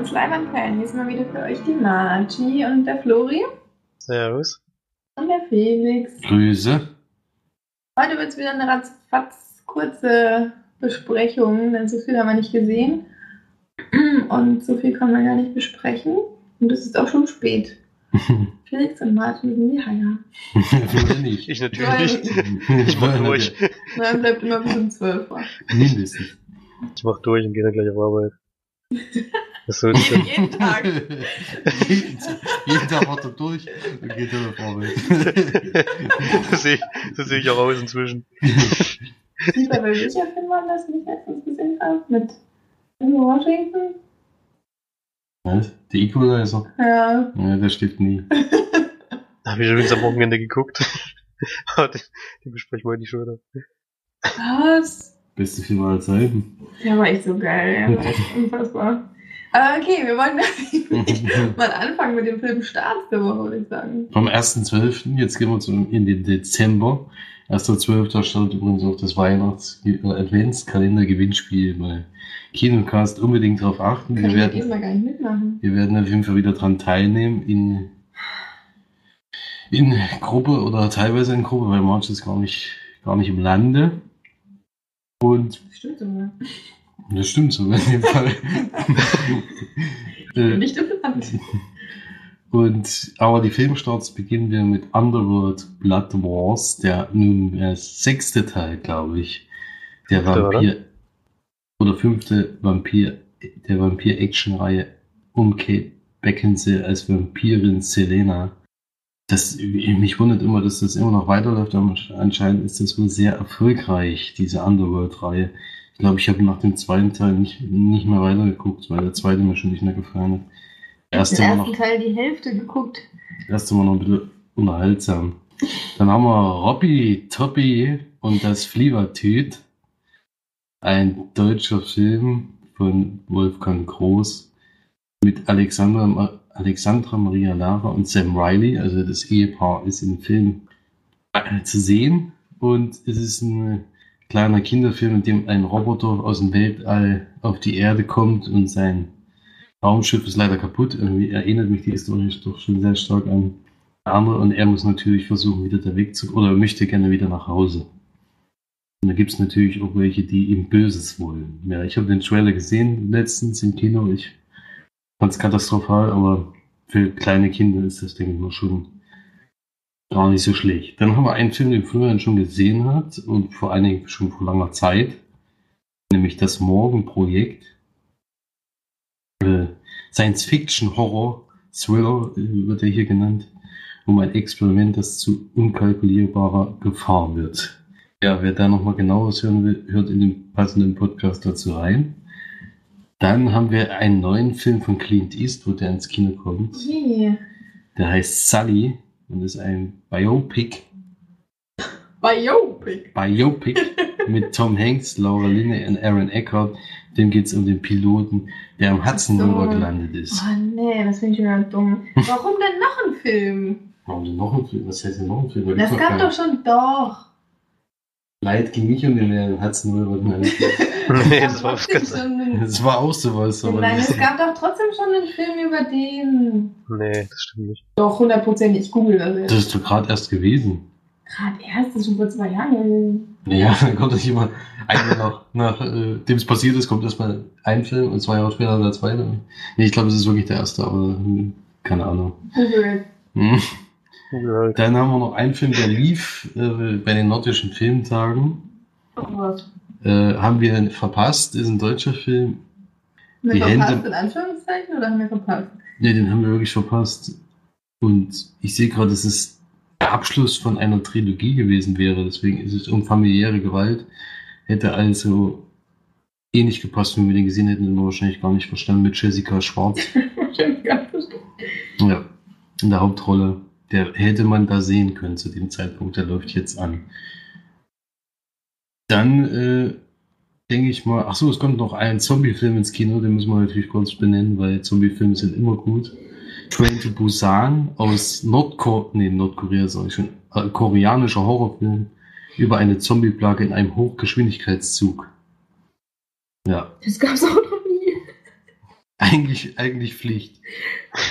Sendung von uns Leibandperlen. Diesmal wieder für euch die Margie und der Flori Servus. und der Felix. Grüße. Heute wird es wieder eine ratzfatz kurze Besprechung, denn so viel haben wir nicht gesehen. Und so viel kann man gar nicht besprechen. Und es ist auch schon spät. Felix und Martin sind die Heier. Wieder nicht. Ich natürlich nicht. Ich mach durch. Nein, bleibt immer bis um 12 Uhr. Mindestens. Ich mach durch und gehe dann gleich auf Arbeit. Soll Jeden, jeden Tag. jeden, jeden Tag macht er durch und geht dann auf Arbeit. so sehe ich, so auch aus inzwischen. Super, bei welcher Film war das, den ich letztens gesehen habe? Mit Washington? Was? Der Equalizer? Ja. Ja, der steht nie. Habe ich übrigens am Wochenende geguckt. Aber den, den besprechen wir heute nicht schon wieder. Was? Beste Film aller Zeiten. Der war echt so geil, ja. unfassbar. Aber okay, wir wollen mal anfangen mit dem Film Start der Woche, würde ich sagen. Vom 1.12. Jetzt gehen wir zum, in den Dezember. 1.12. startet übrigens auch das Weihnachts-Adventskalender-Gewinnspiel bei Kinocast. Unbedingt darauf achten. Kann Wir werden, diesmal gar nicht mitmachen. Wir werden auf jeden Fall wieder dran teilnehmen in, in Gruppe oder teilweise in Gruppe, weil manches ist gar nicht, gar nicht im Lande. Und Stimmt sogar. Das stimmt so in dem Fall. Äh, Nicht interessant. und, aber die Filmstarts beginnen wir mit Underworld Blood Wars, der nun der sechste Teil, glaube ich, der Fünfte, oder? Vampir oder fünfte Vampir, der Vampir-Action-Reihe um Kate Beckinsale als Vampirin Selena. Das, mich wundert immer, dass das immer noch weiterläuft, aber anscheinend ist das wohl sehr erfolgreich, diese Underworld-Reihe. Ich glaube, ich habe nach dem zweiten Teil nicht, nicht mehr weitergeguckt, weil der zweite mir schon nicht mehr gefallen hat. Der erste Den ersten noch, Teil die Hälfte geguckt. der erste war noch ein bisschen unterhaltsam. Dann haben wir Robby, Toppy und das Flievertüt. Ein deutscher Film von Wolfgang Groß mit Alexandra, Alexandra Maria Lara und Sam Riley. Also das Ehepaar ist im Film äh, zu sehen. Und es ist ein kleiner Kinderfilm, in dem ein Roboter aus dem Weltall auf die Erde kommt und sein Raumschiff ist leider kaputt. Irgendwie erinnert mich die Historie doch schon sehr stark an andere und er muss natürlich versuchen, wieder der Weg zu, oder möchte gerne wieder nach Hause. Und da gibt es natürlich auch welche, die ihm Böses wollen. Ja, ich habe den Trailer gesehen letztens im Kino. Ich fand es katastrophal, aber für kleine Kinder ist das, denke ich mal, schon gar nicht so schlecht. Dann haben wir einen Film, den Florian schon gesehen hat und vor allen Dingen schon vor langer Zeit, nämlich das Morgenprojekt. Äh, Science-Fiction-Horror-Thriller äh, wird er hier genannt, um ein Experiment, das zu unkalkulierbarer Gefahr wird. Ja, wer da nochmal genaueres hören will, hört in den passenden Podcast dazu rein. Dann haben wir einen neuen Film von Clint Eastwood, der ins Kino kommt. Yeah. Der heißt Sully und ist ein Biopic, Biopic. Biopic mit Tom Hanks, Laura Linney und Aaron Eckhart. Dem geht es um den Piloten, der am Hudson so. River gelandet ist. Oh nee, das finde ich wieder dumm. Warum denn noch ein Film? Warum denn noch ein Film? Was heißt denn noch ein Film? Da Das gab doch schon doch. Leid ging nicht um den Hudson River gelandet. nee, Es das gab war einen- Das war auch sowas, aber Nein, es gab doch trotzdem schon einen Film über den. Nee, das stimmt nicht. Doch, hundertprozentig. Ich google das jetzt. das ist doch gerade erst gewesen. Gerade erst, das ist schon vor zwei Jahren. Ja, dann kommt das immer ein Jahr nach, nach äh, dem es passiert ist, kommt erstmal ein Film und zwei Jahre später der zweite. Nee, ich glaube, es ist wirklich der erste, aber hm, keine Ahnung. Google. Hm. Ja, Dann haben wir noch einen Film, der lief äh, bei den nordischen Filmtagen. Oh, was? Äh, haben wir verpasst, ist ein deutscher Film. Haben Die wir verpasst Hände- in Anführungszeichen oder haben wir verpasst? Ne, den haben wir wirklich verpasst. Und ich sehe gerade, dass es der Abschluss von einer Trilogie gewesen wäre. Deswegen ist es um familiäre Gewalt. Hätte also eh nicht gepasst, wenn wir den gesehen hätten, hätten wir wahrscheinlich gar nicht verstanden mit Jessica Schwarz. Wahrscheinlich gar nicht verstanden. Ja, in der Hauptrolle. Der hätte man da sehen können zu dem Zeitpunkt. Der läuft jetzt an. Dann äh, denke ich mal, ach so, es kommt noch ein Zombie-Film ins Kino, den müssen wir natürlich kurz benennen, weil Zombie-Filme sind immer gut. Train to Busan aus Nordkorea, nee, Nordkorea sag ich schon, äh, koreanischer Horrorfilm über eine Zombie-Plage in einem Hochgeschwindigkeitszug. Ja, Das gab's auch noch nie. Eigentlich, eigentlich Pflicht.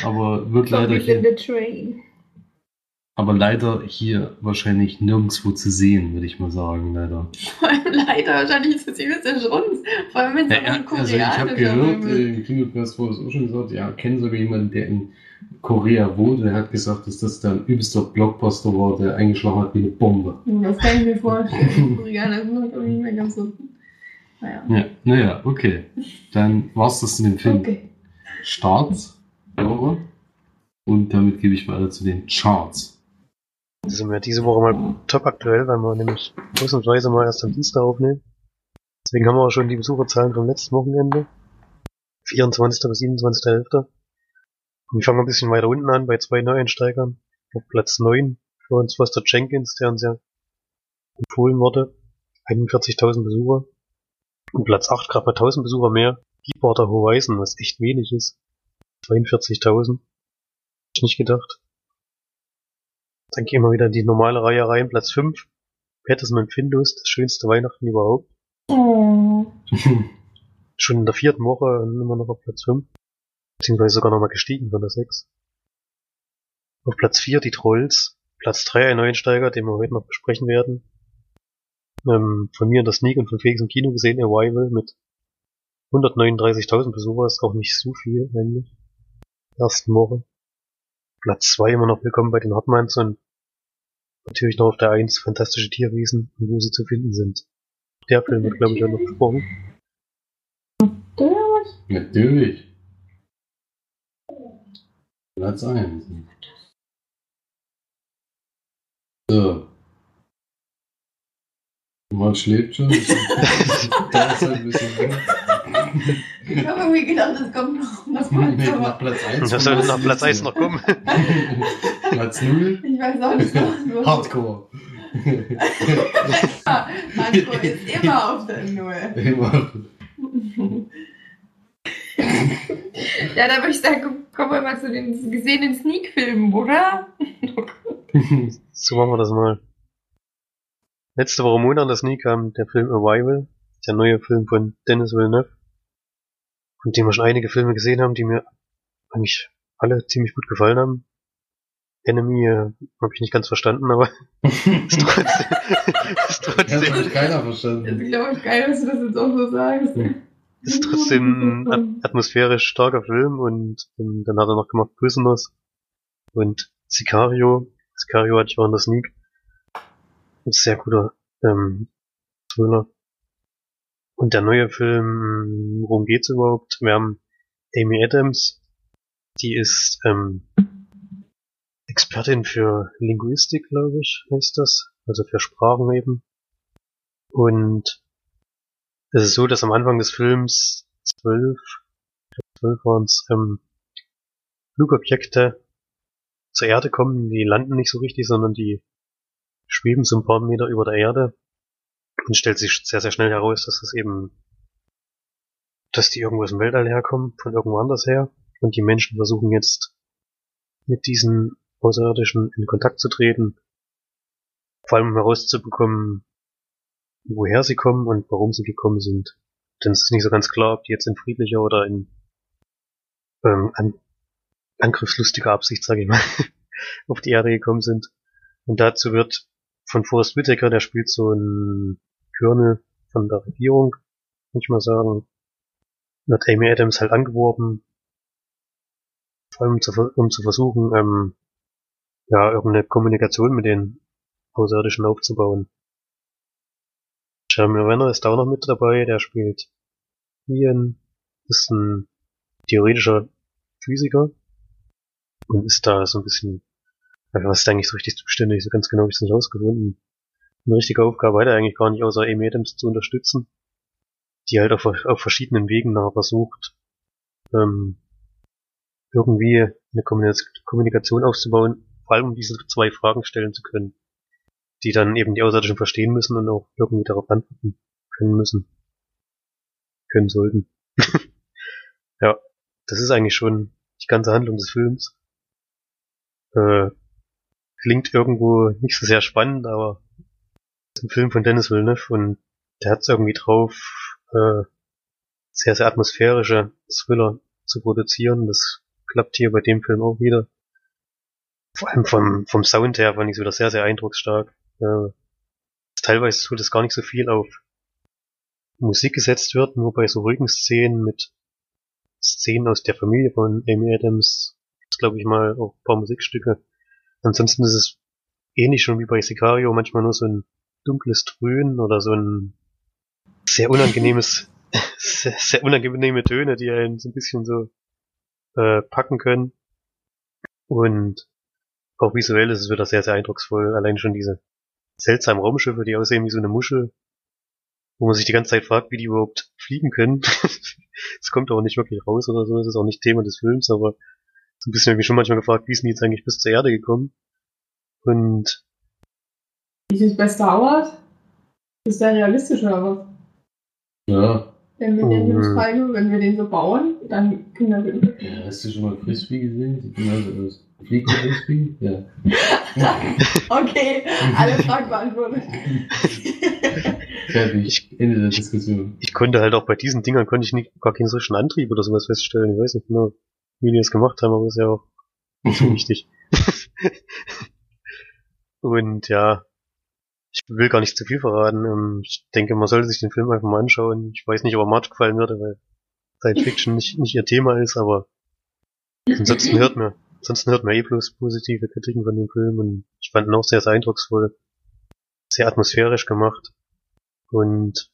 Aber wird leider in hier, the Train. Aber leider hier wahrscheinlich nirgendwo zu sehen, würde ich mal sagen, leider. Vor allem leider, wahrscheinlich ist das ein bisschen Schrunz. Vor allem, wenn es Ja, auch ja, also ich habe gehört, ist. äh, im Kinocast wurde es auch schon gesagt, ja, kennen sogar jemanden, der in Korea wohnt, der hat gesagt, dass das der übelste Blockbuster war, der eingeschlagen hat wie eine Bombe. Das kann ich mir vorstellen. Koreaner sind noch irgendwie nicht mehr ganz so. Naja. Ja, naja, okay. Dann war's das zu dem Film. Okay. Start, Genre. Und damit gebe ich weiter zu den Charts. Das sind wir diese Woche mal top aktuell, weil wir nämlich ausnahmsweise mal erst am Dienstag aufnehmen. Deswegen haben wir auch schon die Besucherzahlen vom letzten Wochenende. 24. bis 27.11. Und wir fangen ein bisschen weiter unten an bei zwei Neueinsteigern. Auf Platz 9 für uns Foster Jenkins, der uns ja empfohlen wurde. 41.000 Besucher. Und Platz 8 gerade mal 1000 Besucher mehr. Deepwater Horizon, was echt wenig ist. 42.000. Hab ich nicht gedacht. Dann gehen wir wieder in die normale Reihe rein. Platz 5. Patterson und Findus, das schönste Weihnachten überhaupt. Oh. Schon in der vierten Woche und immer noch auf Platz 5. Beziehungsweise sogar nochmal gestiegen von der 6. Auf Platz 4 die Trolls. Platz 3 ein Neuensteiger, den wir heute noch besprechen werden. Ähm, von mir in der Sneak und von Felix im Kino gesehen, Arrival mit 139.000 Besucher, ist auch nicht so viel eigentlich. Ersten Woche. Platz 2 immer noch willkommen bei den Hotmans und natürlich noch auf der 1 fantastische Tierwesen und wo sie zu finden sind. Der Film wird glaube ich auch noch besprochen. Der Natürlich. Platz 1. So. Man schläft schon. da ist halt ein bisschen länger. Ich habe irgendwie gedacht, das kommt noch. Das kommt Nee, noch. nach Platz 1. Das soll nach Platz 1 noch kommen. Platz 0. Ich weiß auch nicht, was los Hardcore. Hardcore ist immer auf der Null. Immer. Ja, da würde ich sagen, kommen wir mal zu den gesehenen Sneak-Filmen, oder? So machen wir das mal. Letzte Woche Monat in der Sneak kam der Film Arrival, der neue Film von Dennis Villeneuve, von dem wir schon einige Filme gesehen haben, die mir eigentlich alle ziemlich gut gefallen haben. Enemy äh, habe ich nicht ganz verstanden, aber ist trotzdem, ist Das hat trotzdem, keiner verstanden. glaube ich geil, dass du das jetzt auch so sagst. ist trotzdem ein at- atmosphärisch starker Film und, ähm, dann hat er noch gemacht Prisoners und Sicario. Sicario hatte ich auch in der Sneak. Ein sehr guter ähm, Thriller. Und der neue Film, worum geht's überhaupt? Wir haben Amy Adams, die ist ähm, Expertin für Linguistik, glaube ich, heißt das. Also für Sprachen eben. Und es ist so, dass am Anfang des Films zwölf, zwölf waren es, ähm, Flugobjekte zur Erde kommen, die landen nicht so richtig, sondern die schweben so ein paar Meter über der Erde und stellt sich sehr, sehr schnell heraus, dass das eben, dass die irgendwo aus dem Weltall herkommen, von irgendwo anders her und die Menschen versuchen jetzt mit diesen Außerirdischen in Kontakt zu treten, vor allem um herauszubekommen, woher sie kommen und warum sie gekommen sind. Denn es ist nicht so ganz klar, ob die jetzt in friedlicher oder in ähm, an, angriffslustiger Absicht, sage ich mal, auf die Erde gekommen sind. Und dazu wird von Forrest Whitaker, der spielt so ein Colonel von der Regierung, muss ich mal sagen, wird Amy Adams halt angeworben, vor allem zu, um zu versuchen, ähm, ja, irgendeine Kommunikation mit den Außerirdischen aufzubauen. Jeremy Renner ist da auch noch mit dabei, der spielt Ian, ist ein theoretischer Physiker und ist da so ein bisschen, was ist eigentlich so richtig zuständig, so ganz genau habe ich es nicht rausgefunden. Eine richtige Aufgabe hat er eigentlich gar nicht, außer Amy Adams zu unterstützen, die halt auf, auf verschiedenen Wegen nachher versucht, ähm, irgendwie eine Kommunik- Kommunikation aufzubauen, vor allem um diese zwei Fragen stellen zu können, die dann eben die Außerirdischen verstehen müssen und auch irgendwie darauf antworten können müssen. Können sollten. ja, das ist eigentlich schon die ganze Handlung des Films. Äh, klingt irgendwo nicht so sehr spannend, aber ein Film von Dennis Villeneuve und der hat es irgendwie drauf, äh, sehr, sehr atmosphärische Thriller zu produzieren. Das klappt hier bei dem Film auch wieder. Vor allem vom, vom Sound her fand ich es wieder sehr, sehr eindrucksstark. Äh, teilweise so, dass gar nicht so viel auf Musik gesetzt wird, nur bei so ruhigen Szenen mit Szenen aus der Familie von Amy Adams, glaube ich mal, auch ein paar Musikstücke. Ansonsten ist es ähnlich schon wie bei Sicario, manchmal nur so ein dunkles Dröhnen oder so ein sehr unangenehmes, sehr, sehr unangenehme Töne, die einen so ein bisschen so äh, packen können. Und auch visuell ist es wieder sehr, sehr eindrucksvoll. Allein schon diese seltsamen Raumschiffe, die aussehen wie so eine Muschel, wo man sich die ganze Zeit fragt, wie die überhaupt fliegen können. Es kommt aber nicht wirklich raus oder so, das ist auch nicht Thema des Films, aber so ein bisschen habe ich schon manchmal gefragt, wie sind die jetzt eigentlich bis zur Erde gekommen? Und. Wie ist es bei Star Wars? Ist der realistisch oder was? Ja. Wenn wir den Mhm. Spyro, wenn wir den so bauen, dann können wir den. ja. Hast du schon mal Frisbee gesehen? Sieht genauso aus. Fliegt Frisbee? Ja. Okay, alle Fragen beantwortet. Fertig. Ende der Diskussion. Ich konnte halt auch bei diesen Dingern konnte ich nicht, gar keinen solchen Antrieb oder sowas feststellen. Ich weiß nicht genau, wie die das gemacht haben, aber ist ja auch nicht so wichtig. Und ja, ich will gar nicht zu viel verraten. Ähm, Ich denke, man sollte sich den Film einfach mal anschauen. Ich weiß nicht, ob er Marge gefallen würde, weil Science Fiction nicht, nicht ihr Thema ist, aber ansonsten hört mir, ansonsten hört man eh bloß positive Kritiken von dem Film und ich fand ihn auch sehr, sehr eindrucksvoll. Sehr atmosphärisch gemacht. Und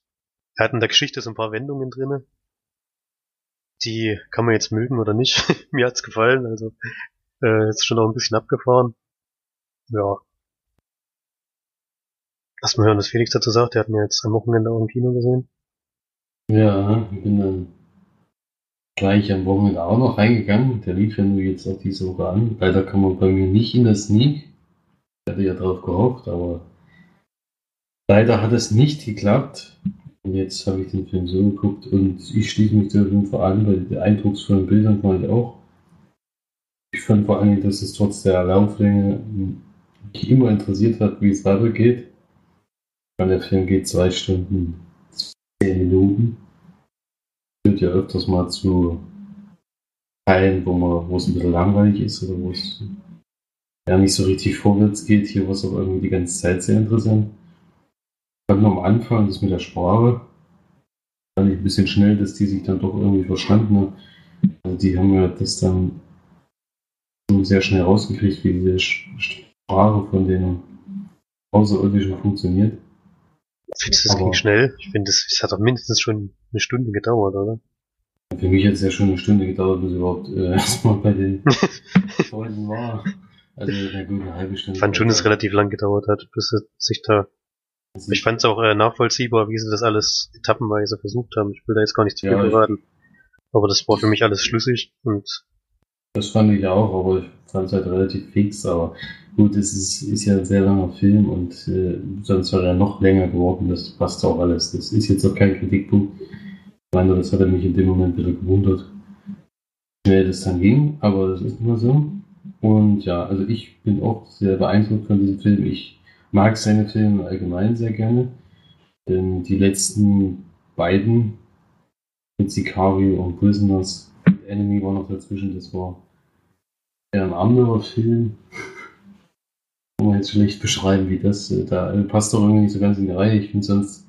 er hat in der Geschichte so ein paar Wendungen drinne. Die kann man jetzt mögen oder nicht. Mir hat's gefallen, also äh, ist schon auch ein bisschen abgefahren. Ja. Lass mal hören, was Felix dazu sagt. Der hat mir jetzt am Wochenende auch im Kino gesehen. Ja, ich bin dann gleich am Wochenende auch noch reingegangen. Der lief ja nur jetzt auch diese Woche an. Leider kann man bei mir nicht in das Sneak. Ich hatte ja drauf gehofft, aber leider hat es nicht geklappt. Und jetzt habe ich den Film so geguckt und ich schließe mich zu dem vor allem, weil die eindrucksvollen Bildern fand ich auch. Ich fand vor allem, dass es trotz der Lauflänge mich immer interessiert hat, wie es weitergeht. Der Film geht zwei Stunden, zehn Minuten führt ja öfters mal zu Teilen, wo, man, wo es ein bisschen langweilig ist oder wo es ja nicht so richtig vorwärts geht. Hier war es aber irgendwie die ganze Zeit sehr interessant. Nur am Anfang das mit der Sprache, fand ich ein bisschen schnell, dass die sich dann doch irgendwie verstanden haben. Also die haben ja das dann sehr schnell rausgekriegt, wie diese Sprache von den Außerirdischen funktioniert. Findest du, das Aber- ging schnell? Ich finde, es es hat doch mindestens schon eine Stunde gedauert, oder? Für mich hat es ja schon eine Stunde gedauert, bis ich überhaupt äh, erstmal bei den Freunden war. Also na gut, eine halbe Stunde. Ich fand schon, dass es relativ lang gedauert hat, bis sie sich da. Ich fand es auch äh, nachvollziehbar, wie sie das alles etappenweise versucht haben. Ich will da jetzt gar nicht zu viel Ja, verraten. Aber das war für mich alles schlüssig und Das fand ich auch, aber ich fand es halt relativ fix. Aber gut, es ist, ist ja ein sehr langer Film und äh, sonst wäre er noch länger geworden. Das passt auch alles. Das ist jetzt auch kein Kritikpunkt. Ich meine, das hat mich in dem Moment wieder gewundert, wie schnell das dann ging, aber das ist nur so. Und ja, also ich bin auch sehr beeindruckt von diesem Film. Ich mag seine Filme allgemein sehr gerne. Denn die letzten beiden mit Sicario und Prisoners Enemy war noch dazwischen. Das war ein anderer Film. Kann man jetzt schlecht beschreiben, wie das. äh, Da äh, passt doch irgendwie nicht so ganz in die Reihe. Ich finde sonst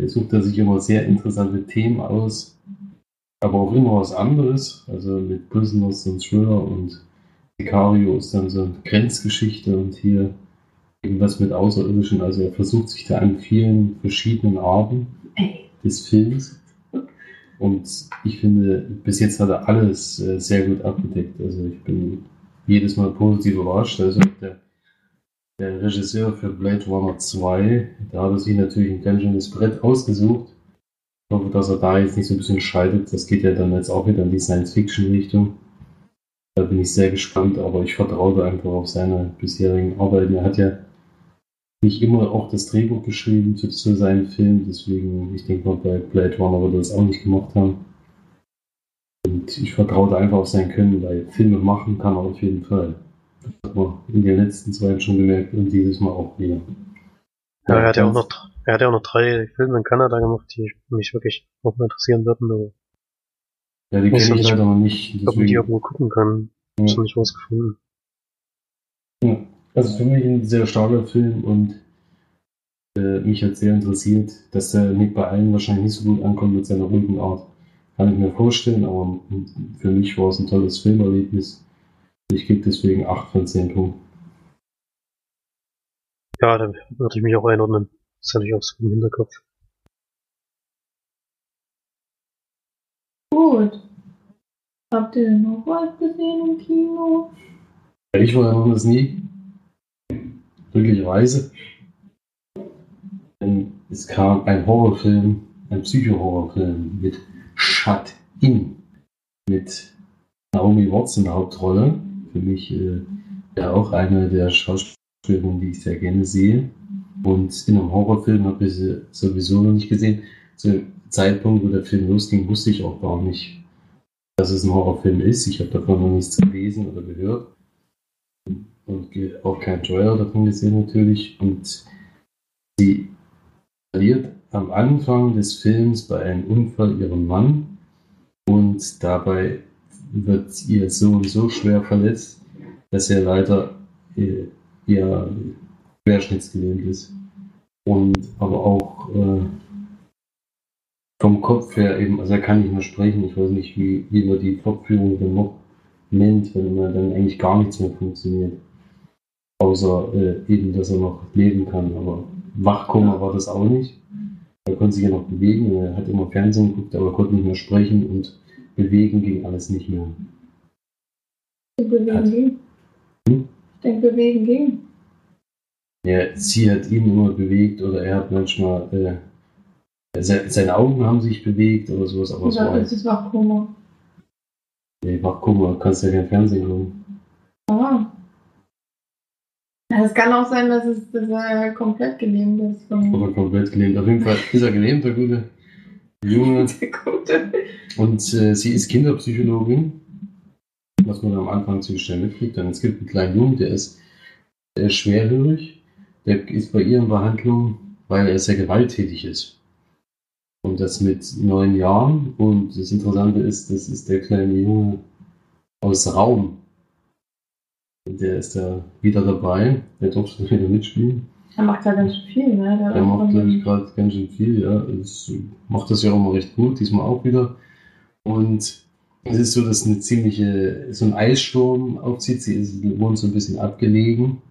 äh, sucht er sich immer sehr interessante Themen aus, aber auch immer was anderes. Also mit Prisoners und Thriller und Sicario ist dann so eine Grenzgeschichte und hier irgendwas mit Außerirdischen. Also er versucht sich da an vielen verschiedenen Arten des Films. Und ich finde, bis jetzt hat er alles äh, sehr gut abgedeckt. Also ich bin jedes Mal positiv überrascht. Also der, der Regisseur für Blade Runner 2, da hat er sich natürlich ein ganz schönes Brett ausgesucht. Ich hoffe, dass er da jetzt nicht so ein bisschen scheidet. Das geht ja dann jetzt auch wieder in die Science-Fiction-Richtung. Da bin ich sehr gespannt, aber ich vertraue einfach auf seine bisherigen Arbeiten. Er hat ja nicht immer auch das Drehbuch geschrieben zu, zu seinen Filmen, deswegen, ich denke mal, bei Blade Runner wird er das auch nicht gemacht haben. Und ich vertraue da einfach auf sein Können, weil Filme machen kann er auf jeden Fall. Das hat man in den letzten zwei schon gemerkt und dieses Mal auch wieder. ja, er hat ja auch noch, er hat ja auch noch drei Filme in Kanada gemacht, die mich wirklich auch mal interessieren würden. Aber Ja, die kenne ich leider noch nicht. Ob man die Deswegen, irgendwo gucken kann. Ja. Ist noch nicht rausgefunden. ja. Also für mich ein sehr starker Film und äh, mich hat sehr interessiert, dass der nicht bei allen wahrscheinlich nicht so gut ankommt mit seiner ruhigen Art. Kann ich mir vorstellen, aber für mich war es ein tolles Filmerlebnis. Ich gebe deswegen 8 von 10 Punkten. Ja, da würde ich mich auch einordnen. Das hatte ich auch so im Hinterkopf. Gut. Habt ihr denn noch was gesehen im Kino? Ja, Ich war ja noch das nie. Glücklicherweise. Denn es kam ein Horrorfilm, ein Psycho-Horrorfilm mit Shut In. Mit Naomi Watts in der Hauptrolle. Für mich äh, ja auch eine der Schauspielerinnen, die ich sehr gerne sehe. Und in einem Horrorfilm habe ich sie sowieso noch nicht gesehen. Zu dem Zeitpunkt, wo der Film losging, wusste ich auch gar nicht, dass es ein Horrorfilm ist. Ich habe davon noch nichts gelesen oder gehört. Und auch keinen Trailer davon gesehen natürlich. Und sie verliert am Anfang des Films bei einem Unfall ihren Mann. Und dabei wird ihr Sohn so schwer verletzt, dass er leider äh, ja, querschnittsgelähmt ist. Und aber auch äh, vom Kopf her eben, also er kann nicht mehr sprechen. Ich weiß nicht, wie, wie man die Fortführung dann noch nennt, wenn man dann eigentlich gar nichts mehr funktioniert. Außer äh, eben, dass er noch leben kann. Aber Wachkoma war das auch nicht. Er konnte sich ja noch bewegen. Er hat immer Fernsehen geguckt, aber konnte nicht mehr sprechen und bewegen ging alles nicht mehr. Ich bewegen Hat- ging. Hm? Ich denke, bewegen ging. Ja, sie hat ihn immer bewegt oder er hat manchmal äh, se seine Augen haben sich bewegt oder sowas, aber es war Oder ist Wachkoma? nee, Wachkoma, kannst ja kein Fernsehen gucken. Ah. Es kann auch sein, dass, es, dass er komplett gelähmt ist. Oder komplett gelähmt. Auf jeden Fall ist er gelähmt, der gute Junge. der Gute. Und äh, sie ist Kinderpsychologin, was man am Anfang ziemlich schnell mitkriegt. Dann es gibt einen kleinen Jungen, der ist, der ist schwerhörig. Der ist bei ihr in Behandlung, weil er sehr gewalttätig ist. Und das mit neun Jahren. Und das Interessante ist, das ist der kleine Junge aus Raum. Der ist da wieder dabei. Der durfte wieder mitspielen. Er macht ja ganz schön viel, ne? Der Er macht, glaube ich, gerade ganz schön viel, ja. Es macht das ja auch immer recht gut, diesmal auch wieder. Und es ist so, dass eine ziemliche, so ein Eissturm aufzieht. Sie ist, wohnt so ein bisschen abgelegen.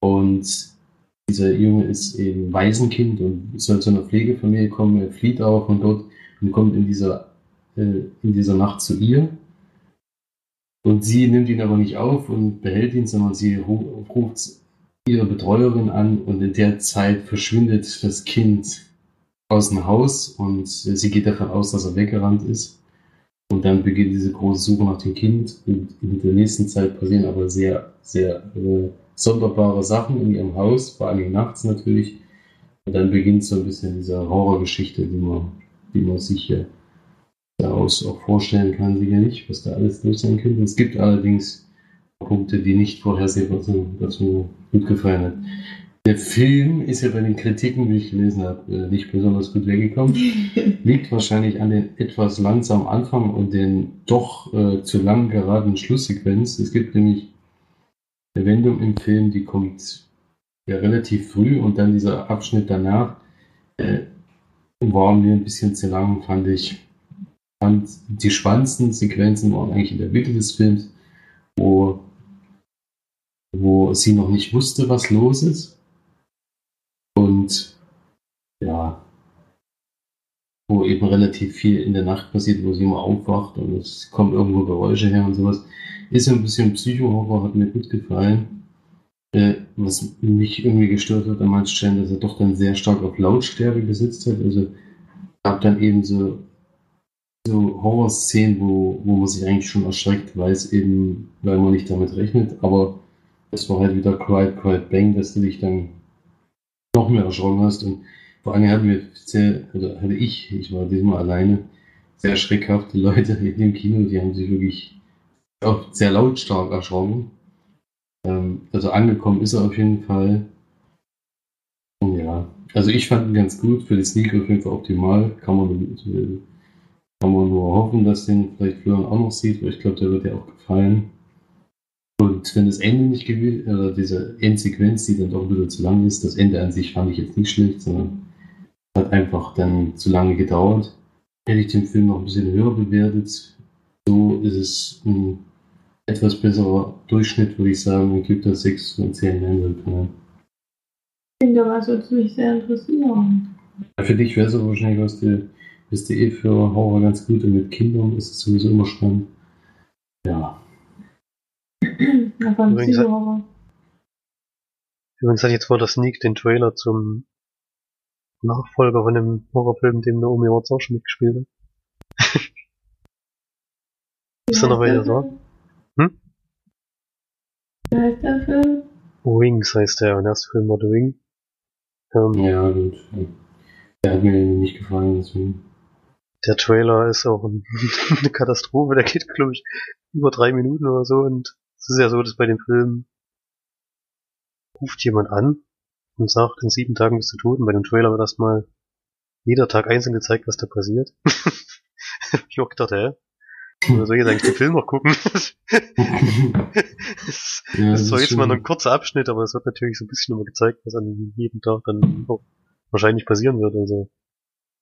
Und dieser Junge ist eben Waisenkind und soll zu einer Pflegefamilie kommen. Er flieht auch von dort und kommt in dieser, äh, in dieser Nacht zu ihr. Und sie nimmt ihn aber nicht auf und behält ihn, sondern sie ru- ruft ihre Betreuerin an und in der Zeit verschwindet das Kind aus dem Haus und sie geht davon aus, dass er weggerannt ist. Und dann beginnt diese große Suche nach dem Kind und in der nächsten Zeit passieren aber sehr, sehr äh, sonderbare Sachen in ihrem Haus, vor allem nachts natürlich. Und dann beginnt so ein bisschen diese Horrorgeschichte, die man, die man sich hier daraus auch vorstellen kann, sicher nicht, was da alles los sein könnte. Es gibt allerdings Punkte, die nicht vorhersehbar sind, was mir gut gefallen hat. Der Film ist ja bei den Kritiken, wie ich gelesen habe, äh, nicht besonders gut weggekommen. Liegt wahrscheinlich an den etwas langsamen Anfang und den doch äh, zu lang geradenen Schlusssequenz. Es gibt nämlich eine Wendung im Film, die kommt ja relativ früh und dann dieser Abschnitt danach äh, war mir ein bisschen zu lang, fand ich. Die spannendsten Sequenzen waren eigentlich in der Mitte des Films, wo, wo sie noch nicht wusste, was los ist. Und ja, wo eben relativ viel in der Nacht passiert, wo sie immer aufwacht und es kommen irgendwo Geräusche her und sowas. Ist ein bisschen Psycho-Horror, hat mir gut gefallen. Äh, was mich irgendwie gestört hat an manchen Stellen, dass er doch dann sehr stark auf Lautstärke gesetzt hat. Also gab dann eben so, so Horror-Szenen, wo, wo man sich eigentlich schon erschreckt, weil es eben, weil man nicht damit rechnet. Aber es war halt wieder Quiet, Quiet Bang, dass du dich dann noch mehr erschrocken hast. Und vor allem hatten wir sehr, oder hatte ich, ich war diesmal alleine, sehr schreckhafte Leute in dem Kino, die haben sich wirklich auch sehr lautstark erschrocken. Ähm, also angekommen ist er auf jeden Fall. Und ja, also ich fand ihn ganz gut, für die Sneak auf jeden Fall optimal, kann man Kann man nur hoffen, dass den vielleicht Florian auch noch sieht, weil ich glaube, der wird dir auch gefallen. Und wenn das Ende nicht gewesen, oder diese Endsequenz, die dann doch ein bisschen zu lang ist, das Ende an sich fand ich jetzt nicht schlecht, sondern hat einfach dann zu lange gedauert. Hätte ich den Film noch ein bisschen höher bewertet, so ist es ein etwas besserer Durchschnitt, würde ich sagen. Man gibt da 6 von 10 Leinwandperlen. Klingt aber, als würde es mich sehr interessieren. Ja, für dich wäre es aber wahrscheinlich, was du bist du eh für Horror ganz gut und mit Kindern ist es sowieso immer spannend. Ja. Aber ein Übrigens- Psycho-Horror. Übrigens ich jetzt vor der Sneak den Trailer zum Nachfolger von dem Horrorfilm, dem Naomi Watts auch schon mitgespielt hat. Ist da noch welcher der da? Film? Hm? Wie heißt der Film? Wings heißt der, und der erste Film war The Ring. Ähm, Ja, gut. Der hat mir nicht gefallen, deswegen. Der Trailer ist auch ein, eine Katastrophe, der geht, glaube ich, über drei Minuten oder so, und es ist ja so, dass bei dem Film ruft jemand an und sagt, in sieben Tagen bist du tot, und bei dem Trailer wird erstmal jeder Tag einzeln gezeigt, was da passiert. ich hab auch gedacht, hä? Oder soll ich jetzt eigentlich den Film noch gucken? das Ja, ist zwar jetzt mal nur ein kurzer Abschnitt, aber es wird natürlich so ein bisschen immer gezeigt, was an jedem Tag dann auch wahrscheinlich passieren wird. Also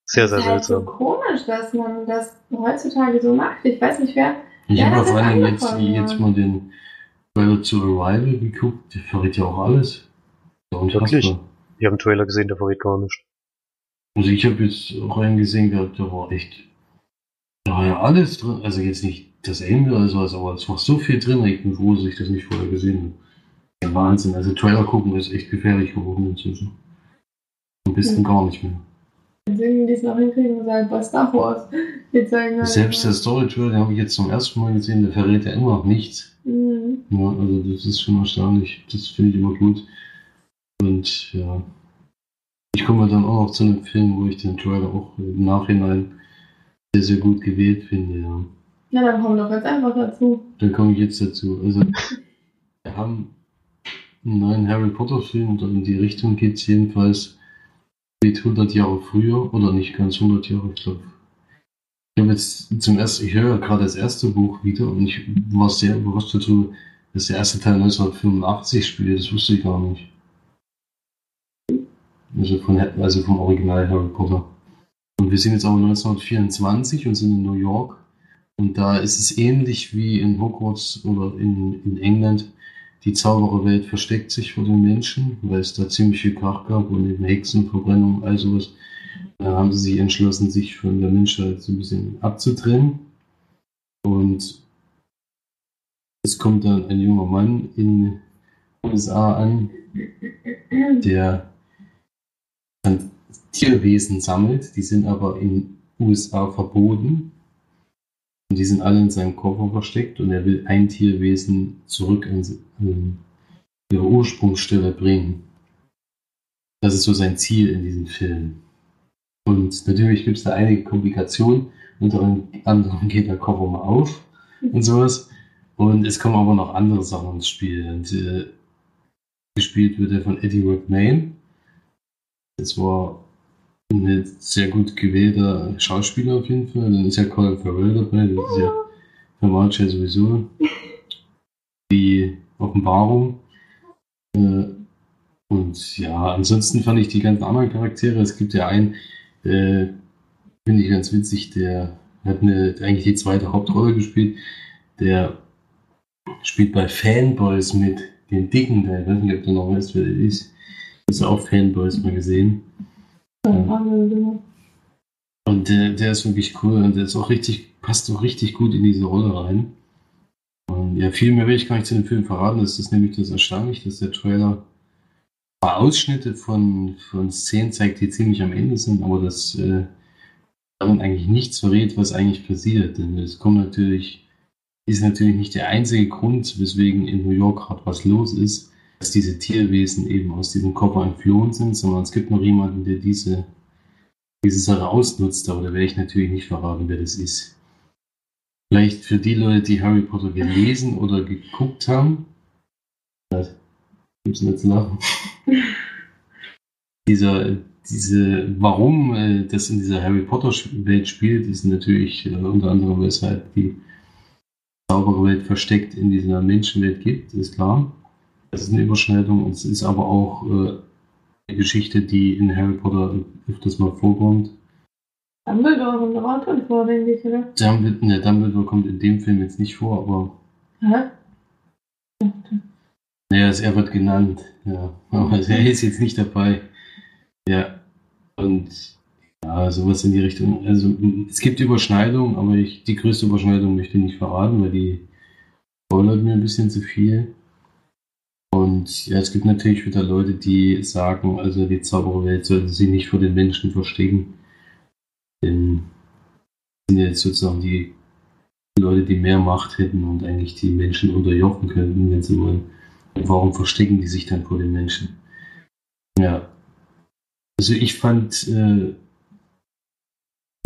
sehr, sehr Das ist halt so seltsam. komisch, dass man das heutzutage so macht. Ich weiß nicht, wer. Ich habe allen Dingen jetzt, jetzt mal den Trailer zu Arrival geguckt, der verrät ja auch alles. Ja. Wirklich? Ich habe einen Trailer gesehen, der verrät gar nicht. Also ich habe jetzt auch einen gesehen gehabt, da war echt, da war ja alles drin, also jetzt nicht das Ende oder sowas, aber es war so viel drin, ich bin froh, dass ich das nicht vorher gesehen habe. Wahnsinn, also Trailer gucken ist echt gefährlich geworden inzwischen. Am besten Mhm. gar nicht mehr. Wenn irgendwie das noch hinkriegen und sagen, bei Star Wars. Wir zeigen halt Selbst der Story-Trailer, den habe ich jetzt zum ersten Mal gesehen, der verrät ja immer noch nichts. Mhm. Ja, also das ist schon erstaunlich. Das finde ich immer gut. Und ja. Ich komme dann auch noch zu einem Film, wo ich den Trailer auch im Nachhinein sehr, sehr gut gewählt finde, ja. Na, dann komm doch jetzt einfach dazu. Dann komme ich jetzt dazu. Also, wir haben einen neuen Harry Potter Film, oder in die Richtung geht es jedenfalls. Geht 100 Jahre früher, oder nicht ganz 100 Jahre, ich glaube. Ich habe jetzt zum ersten, ich höre gerade das erste Buch wieder und ich war sehr überrascht darüber, dass der erste Teil 1985 spielt, das wusste ich gar nicht. Also, von, also vom Original Harry Potter. Und wir sind jetzt aber 1924 und sind in New York. Und da ist es ähnlich wie in Hogwarts oder in, in England. Die Zaubererwelt versteckt sich vor den Menschen, weil es da ziemlich viel Krach gab und eben Hexenverbrennung, all sowas. Da haben sie sich entschlossen, sich von der Menschheit so ein bisschen abzutrennen. Und es kommt dann ein junger Mann in den USA an, der Tierwesen sammelt. Die sind aber in USA verboten. Und die sind alle in seinem Koffer versteckt und er will ein Tierwesen zurück an ihre Ursprungsstelle bringen. Das ist so sein Ziel in diesem Film. Und natürlich gibt es da einige Komplikationen. Unter anderem geht der Koffer mal auf und sowas. Und es kommen aber noch andere Sachen ins Spiel. Und, äh, gespielt wird er von Eddie Redmayne. Das war ein sehr gut gewählter Schauspieler auf jeden Fall. Dann ist ja Colin Farrell dabei, das ist ja für manche sowieso die Offenbarung. Äh, und ja, ansonsten fand ich die ganzen anderen Charaktere. Es gibt ja einen, äh, finde ich ganz witzig, der hat eine, eigentlich die zweite Hauptrolle gespielt. Der spielt bei Fanboys mit den Dicken, der, ich weiß nicht, ob du noch weißt, wer der ist. Hast du auch Fanboys mal gesehen? Und der, der ist wirklich cool und der ist auch richtig, passt auch richtig gut in diese Rolle rein. Und ja, viel mehr will ich gar nicht zu dem Film verraten. Das ist nämlich das erstaunlich, dass der Trailer ein paar Ausschnitte von, von Szenen zeigt, die ziemlich am Ende sind, aber das äh, darin eigentlich nichts verrät, was eigentlich passiert. Denn es kommt natürlich, ist natürlich nicht der einzige Grund, weswegen in New York gerade was los ist, dass diese Tierwesen eben aus diesem Koffer entflohen sind, sondern es gibt noch jemanden, der diese diese Sache ausnutzt, aber da werde ich natürlich nicht verraten, wer das ist. Vielleicht für die Leute, die Harry Potter gelesen oder geguckt haben, das gibt's nicht zu lachen. Dieser, diese, warum äh, das in dieser Harry Potter Welt spielt, ist natürlich äh, unter anderem, weil es halt die Zaubererwelt versteckt in dieser Menschenwelt gibt, ist klar. Das ist eine Überschneidung und es ist aber auch äh, eine Geschichte, die in Harry Potter öfters mal vorkommt. Dumbledore kommt auch drin vor, denke ich, oder? Dumbledore, ne, Dumbledore kommt in dem Film jetzt nicht vor, aber. Hä? Naja, er wird genannt, ja. Aber er ist jetzt nicht dabei. Ja. Und ja, sowas in die Richtung. Also es gibt Überschneidungen, aber ich, die größte Überschneidung möchte ich nicht verraten, weil die spoilert mir ein bisschen zu viel. Und ja, es gibt natürlich wieder Leute, die sagen, also die Zaubererwelt sollte sich nicht vor den Menschen verstecken. Denn sind jetzt sozusagen die Leute, die mehr Macht hätten und eigentlich die Menschen unterjochen könnten, wenn sie wollen. Warum verstecken die sich dann vor den Menschen? Ja. Also ich fand, äh,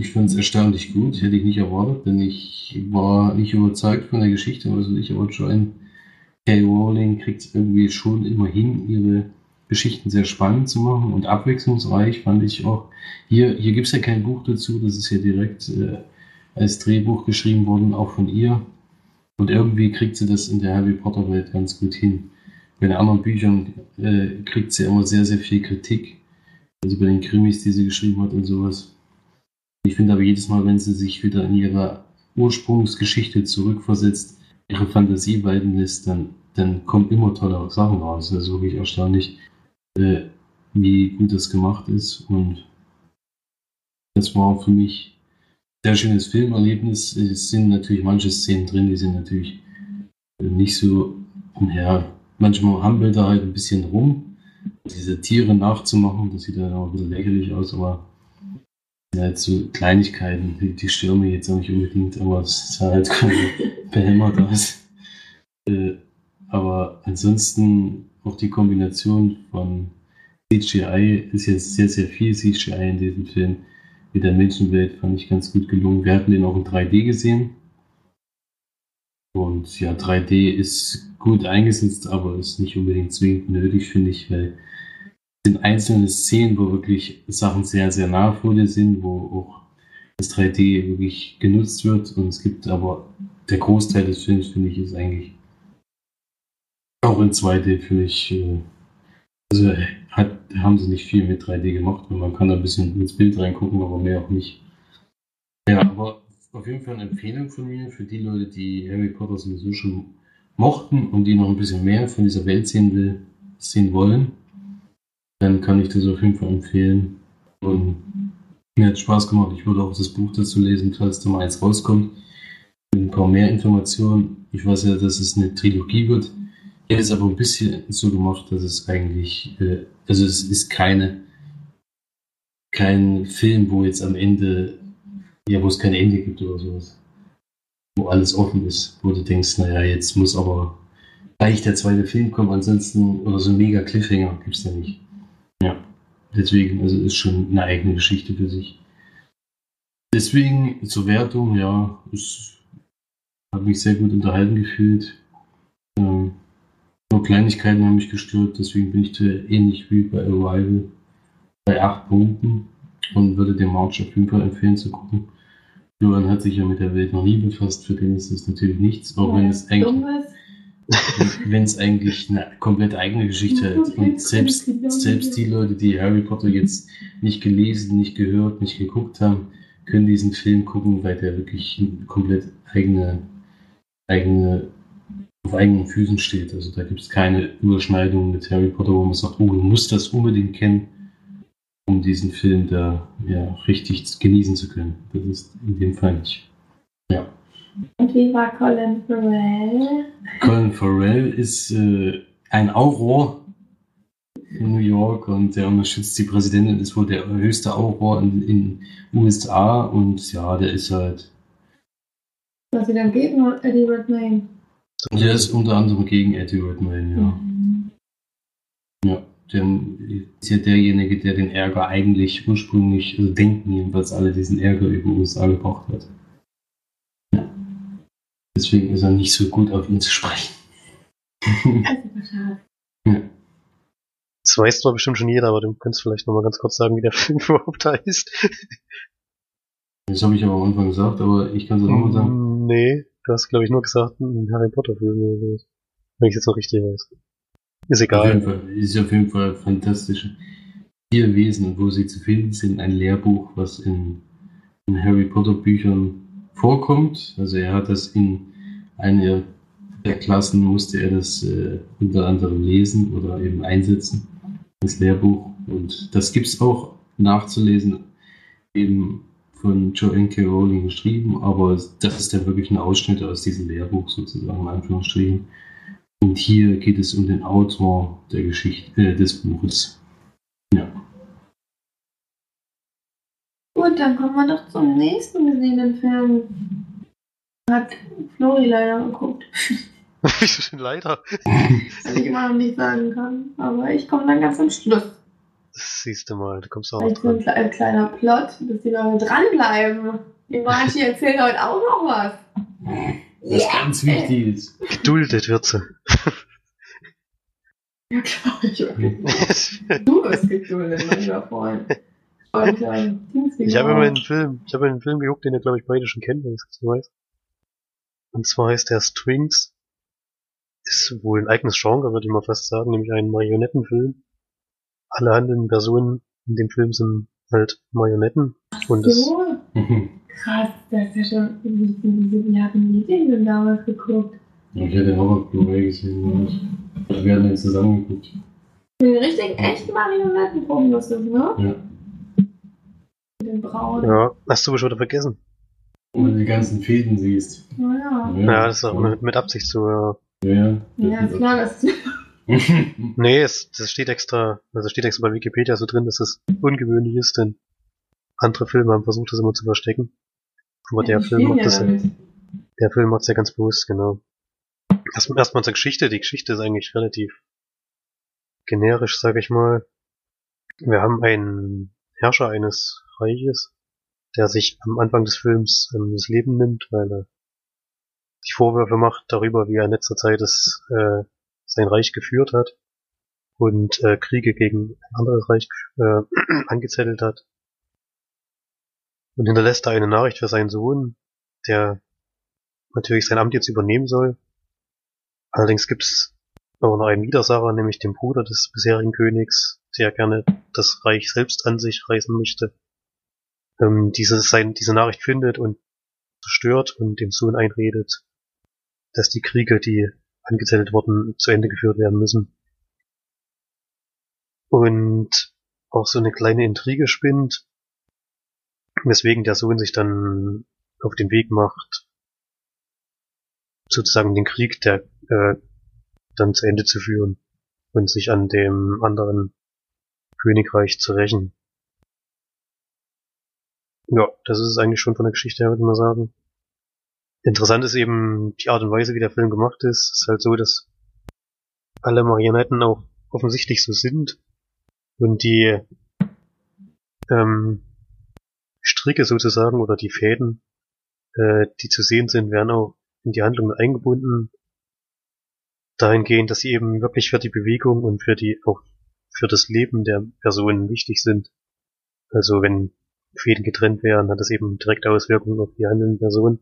ich fand es erstaunlich gut, hätte ich nicht erwartet, denn ich war nicht überzeugt von der Geschichte, also ich aber Joanne K. Rowling kriegt es irgendwie schon immer hin, ihre Geschichten sehr spannend zu machen und abwechslungsreich fand ich auch. Hier, hier gibt es ja kein Buch dazu, das ist ja direkt äh, als Drehbuch geschrieben worden, auch von ihr. Und irgendwie kriegt sie das in der Harry Potter Welt ganz gut hin. Bei den anderen Büchern äh, kriegt sie immer sehr, sehr viel Kritik. Also bei den Krimis, die sie geschrieben hat und sowas. Ich finde aber jedes Mal, wenn sie sich wieder in ihre Ursprungsgeschichte zurückversetzt, ihre Fantasie walten lässt, dann, dann kommen immer tolle Sachen raus. Das ist wirklich erstaunlich, äh, wie gut das gemacht ist. Und das war für mich ein sehr schönes Filmerlebnis. Es sind natürlich manche Szenen drin, die sind natürlich nicht so, ja, manchmal hampelt er halt ein bisschen rum. Diese Tiere nachzumachen, das sieht dann auch ein bisschen lächerlich aus, aber ja, so Kleinigkeiten, die, mich jetzt auch nicht unbedingt, aber es ist halt behämmert aus. Äh, aber ansonsten auch die Kombination von CGI ist jetzt sehr, sehr viel CGI in diesem Film. Mit der Menschenwelt fand ich ganz gut gelungen. Wir hatten den auch in 3D gesehen. Und ja, 3D ist gut eingesetzt, aber ist nicht unbedingt zwingend nötig, finde ich, weil sind einzelne Szenen, wo wirklich Sachen sehr, sehr nah vor dir sind, wo auch das 3D wirklich genutzt wird. Und es gibt aber der Großteil des Films, finde ich, ist eigentlich auch in 2D, finde ich. Äh, also hat, haben sie nicht viel mit 3D gemacht, weil man kann da ein bisschen ins Bild reingucken, aber mehr auch nicht. Ja, aber auf jeden Fall eine Empfehlung von mir für die Leute, die Harry Potter sowieso schon mochten und die noch ein bisschen mehr von dieser Welt sehen, will, sehen wollen. Dann kann ich das auf jeden Fall empfehlen. Und mir hat Spaß gemacht. Ich würde auch das Buch dazu lesen, falls da mal eins rauskommt. Mit ein paar mehr Informationen. Ich weiß ja, dass es eine Trilogie wird. Hätte es aber ein bisschen so gemacht, dass es eigentlich, äh, also es ist keine, kein Film, wo jetzt am Ende ja, wo es kein Ende gibt oder sowas. Wo alles offen ist, wo du denkst, naja, jetzt muss aber gleich der zweite Film kommen, ansonsten, oder so ein mega Cliffhanger gibt es ja nicht. Ja, deswegen, also ist schon eine eigene Geschichte für sich. Deswegen zur Wertung, ja, ich habe mich sehr gut unterhalten gefühlt. Ähm, nur Kleinigkeiten haben mich gestört, deswegen bin ich da ähnlich wie bei Arrival bei 8 Punkten und würde dem March auf jeden Fall empfehlen zu gucken. Florian hat sich ja mit der Welt noch nie befasst, für den ist es natürlich nichts, auch wenn es eigentlich, wenn es eigentlich eine komplett eigene Geschichte hat. Selbst, selbst die Leute, die Harry Potter jetzt nicht gelesen, nicht gehört, nicht geguckt haben, können diesen Film gucken, weil der wirklich komplett eigene, eigene, auf eigenen Füßen steht. Also da gibt es keine Überschneidung mit Harry Potter, wo man sagt, oh, du musst das unbedingt kennen um diesen Film da ja, richtig genießen zu können. Das ist in dem Fall nicht. Ja. Und wie war Colin Farrell? Colin Farrell ist äh, ein Auror in New York und der unterstützt die Präsidentin, ist wohl der höchste Auror in den USA und ja, der ist halt. Was sie dann gegen Eddie Redmayne? Der ist unter anderem gegen Eddie Redmayne, ja. Mhm. Ja der ist ja derjenige, der den Ärger eigentlich ursprünglich, also denken jedenfalls alle, diesen Ärger über USA gebracht hat. Deswegen ist er nicht so gut auf ihn zu sprechen. ja. Das weiß zwar bestimmt schon jeder, aber du kannst vielleicht nochmal ganz kurz sagen, wie der Film überhaupt heißt. Das habe ich aber am Anfang gesagt, aber ich kann es auch nochmal sagen. Nee, du hast glaube ich nur gesagt, ein Harry Potter Film oder so. Wenn ich jetzt noch richtig weiß. Ist Auf egal. Fall, ist auf jeden Fall fantastisch. Vier Wesen und wo sie zu finden sind, ein Lehrbuch, was in, in Harry Potter Büchern vorkommt. Also er hat das in einer der Klassen musste er das äh, unter anderem lesen oder eben einsetzen, das Lehrbuch. Und das gibt es auch nachzulesen, eben von Joanne Rowling geschrieben, aber das ist dann wirklich ein Ausschnitt aus diesem Lehrbuch sozusagen, in Anführungsstrichen. Und hier geht es um den Autor der Geschichte äh, des Buches. Ja. Gut, dann kommen wir noch zum nächsten gesehenen Film. Hat Flori leider geguckt. Wieso denn leider? Was ich immer noch nicht sagen kann. Aber ich komme dann ganz am Schluss. Das siehst du mal, du kommst auch noch ein, dran. kle- ein kleiner Plot, dass die Leute dranbleiben. Die Marci erzählt heute auch noch was. Was ganz wichtig ist. Geduldet wird sie. Ja, klar, ich. Du bist geduldet, mein lieber Freund. Und, ähm, Ich habe genau. immer einen Film, ich habe einen Film geguckt, den ihr glaube ich beide schon kennt, wenn ich es weiß. Und zwar heißt der Strings. Ist wohl ein eigenes Genre, würde ich mal fast sagen, nämlich ein Marionettenfilm. Alle handelnden Personen in dem Film sind halt Marionetten. Und das, So, krass, das ist ja schon. Wie, wie, wie hatten die den denn damals geguckt? Ich hätte den auch auf Blu-ray gesehen. Also wir haben den zusammen geguckt. Den richtigen, echten Marionettenproben ist das, ne? Ja. Den Braun. ja, hast du schon wieder vergessen. Und wenn du die ganzen Fäden siehst. Naja. Ja, das ist auch mit, mit Absicht so, ja. Ja, Ja, ist klar, dass. Nee, es, das steht extra, also steht extra bei Wikipedia so drin, dass es ungewöhnlich ist, denn andere Filme haben versucht, das immer zu verstecken. Aber der Die Film macht ja das ja, der Film macht's ja ganz bewusst, genau. Erstmal erstmal zur Geschichte. Die Geschichte ist eigentlich relativ generisch, sag ich mal. Wir haben einen Herrscher eines Reiches, der sich am Anfang des Films ähm, das Leben nimmt, weil er sich Vorwürfe macht darüber, wie er in letzter Zeit das, äh, sein Reich geführt hat und äh, Kriege gegen ein anderes Reich äh, angezettelt hat. Und hinterlässt da eine Nachricht für seinen Sohn, der natürlich sein Amt jetzt übernehmen soll. Allerdings gibt's noch einen Widersacher, nämlich den Bruder des bisherigen Königs, der gerne das Reich selbst an sich reißen möchte. Ähm, diese, sein, diese Nachricht findet und zerstört und dem Sohn einredet, dass die Kriege, die angezettelt wurden, zu Ende geführt werden müssen. Und auch so eine kleine Intrige spinnt, weswegen der Sohn sich dann auf den Weg macht, sozusagen den Krieg, der äh, dann zu Ende zu führen und sich an dem anderen Königreich zu rächen. Ja, das ist es eigentlich schon von der Geschichte her, würde ich mal sagen. Interessant ist eben die Art und Weise, wie der Film gemacht ist. Es ist halt so, dass alle Marionetten auch offensichtlich so sind und die ähm, Stricke sozusagen oder die Fäden, äh, die zu sehen sind, werden auch in die Handlung eingebunden. Dahingehend, dass sie eben wirklich für die Bewegung und für die, auch für das Leben der Personen wichtig sind. Also wenn Fäden getrennt werden, hat das eben direkte Auswirkungen auf die handelnden Personen.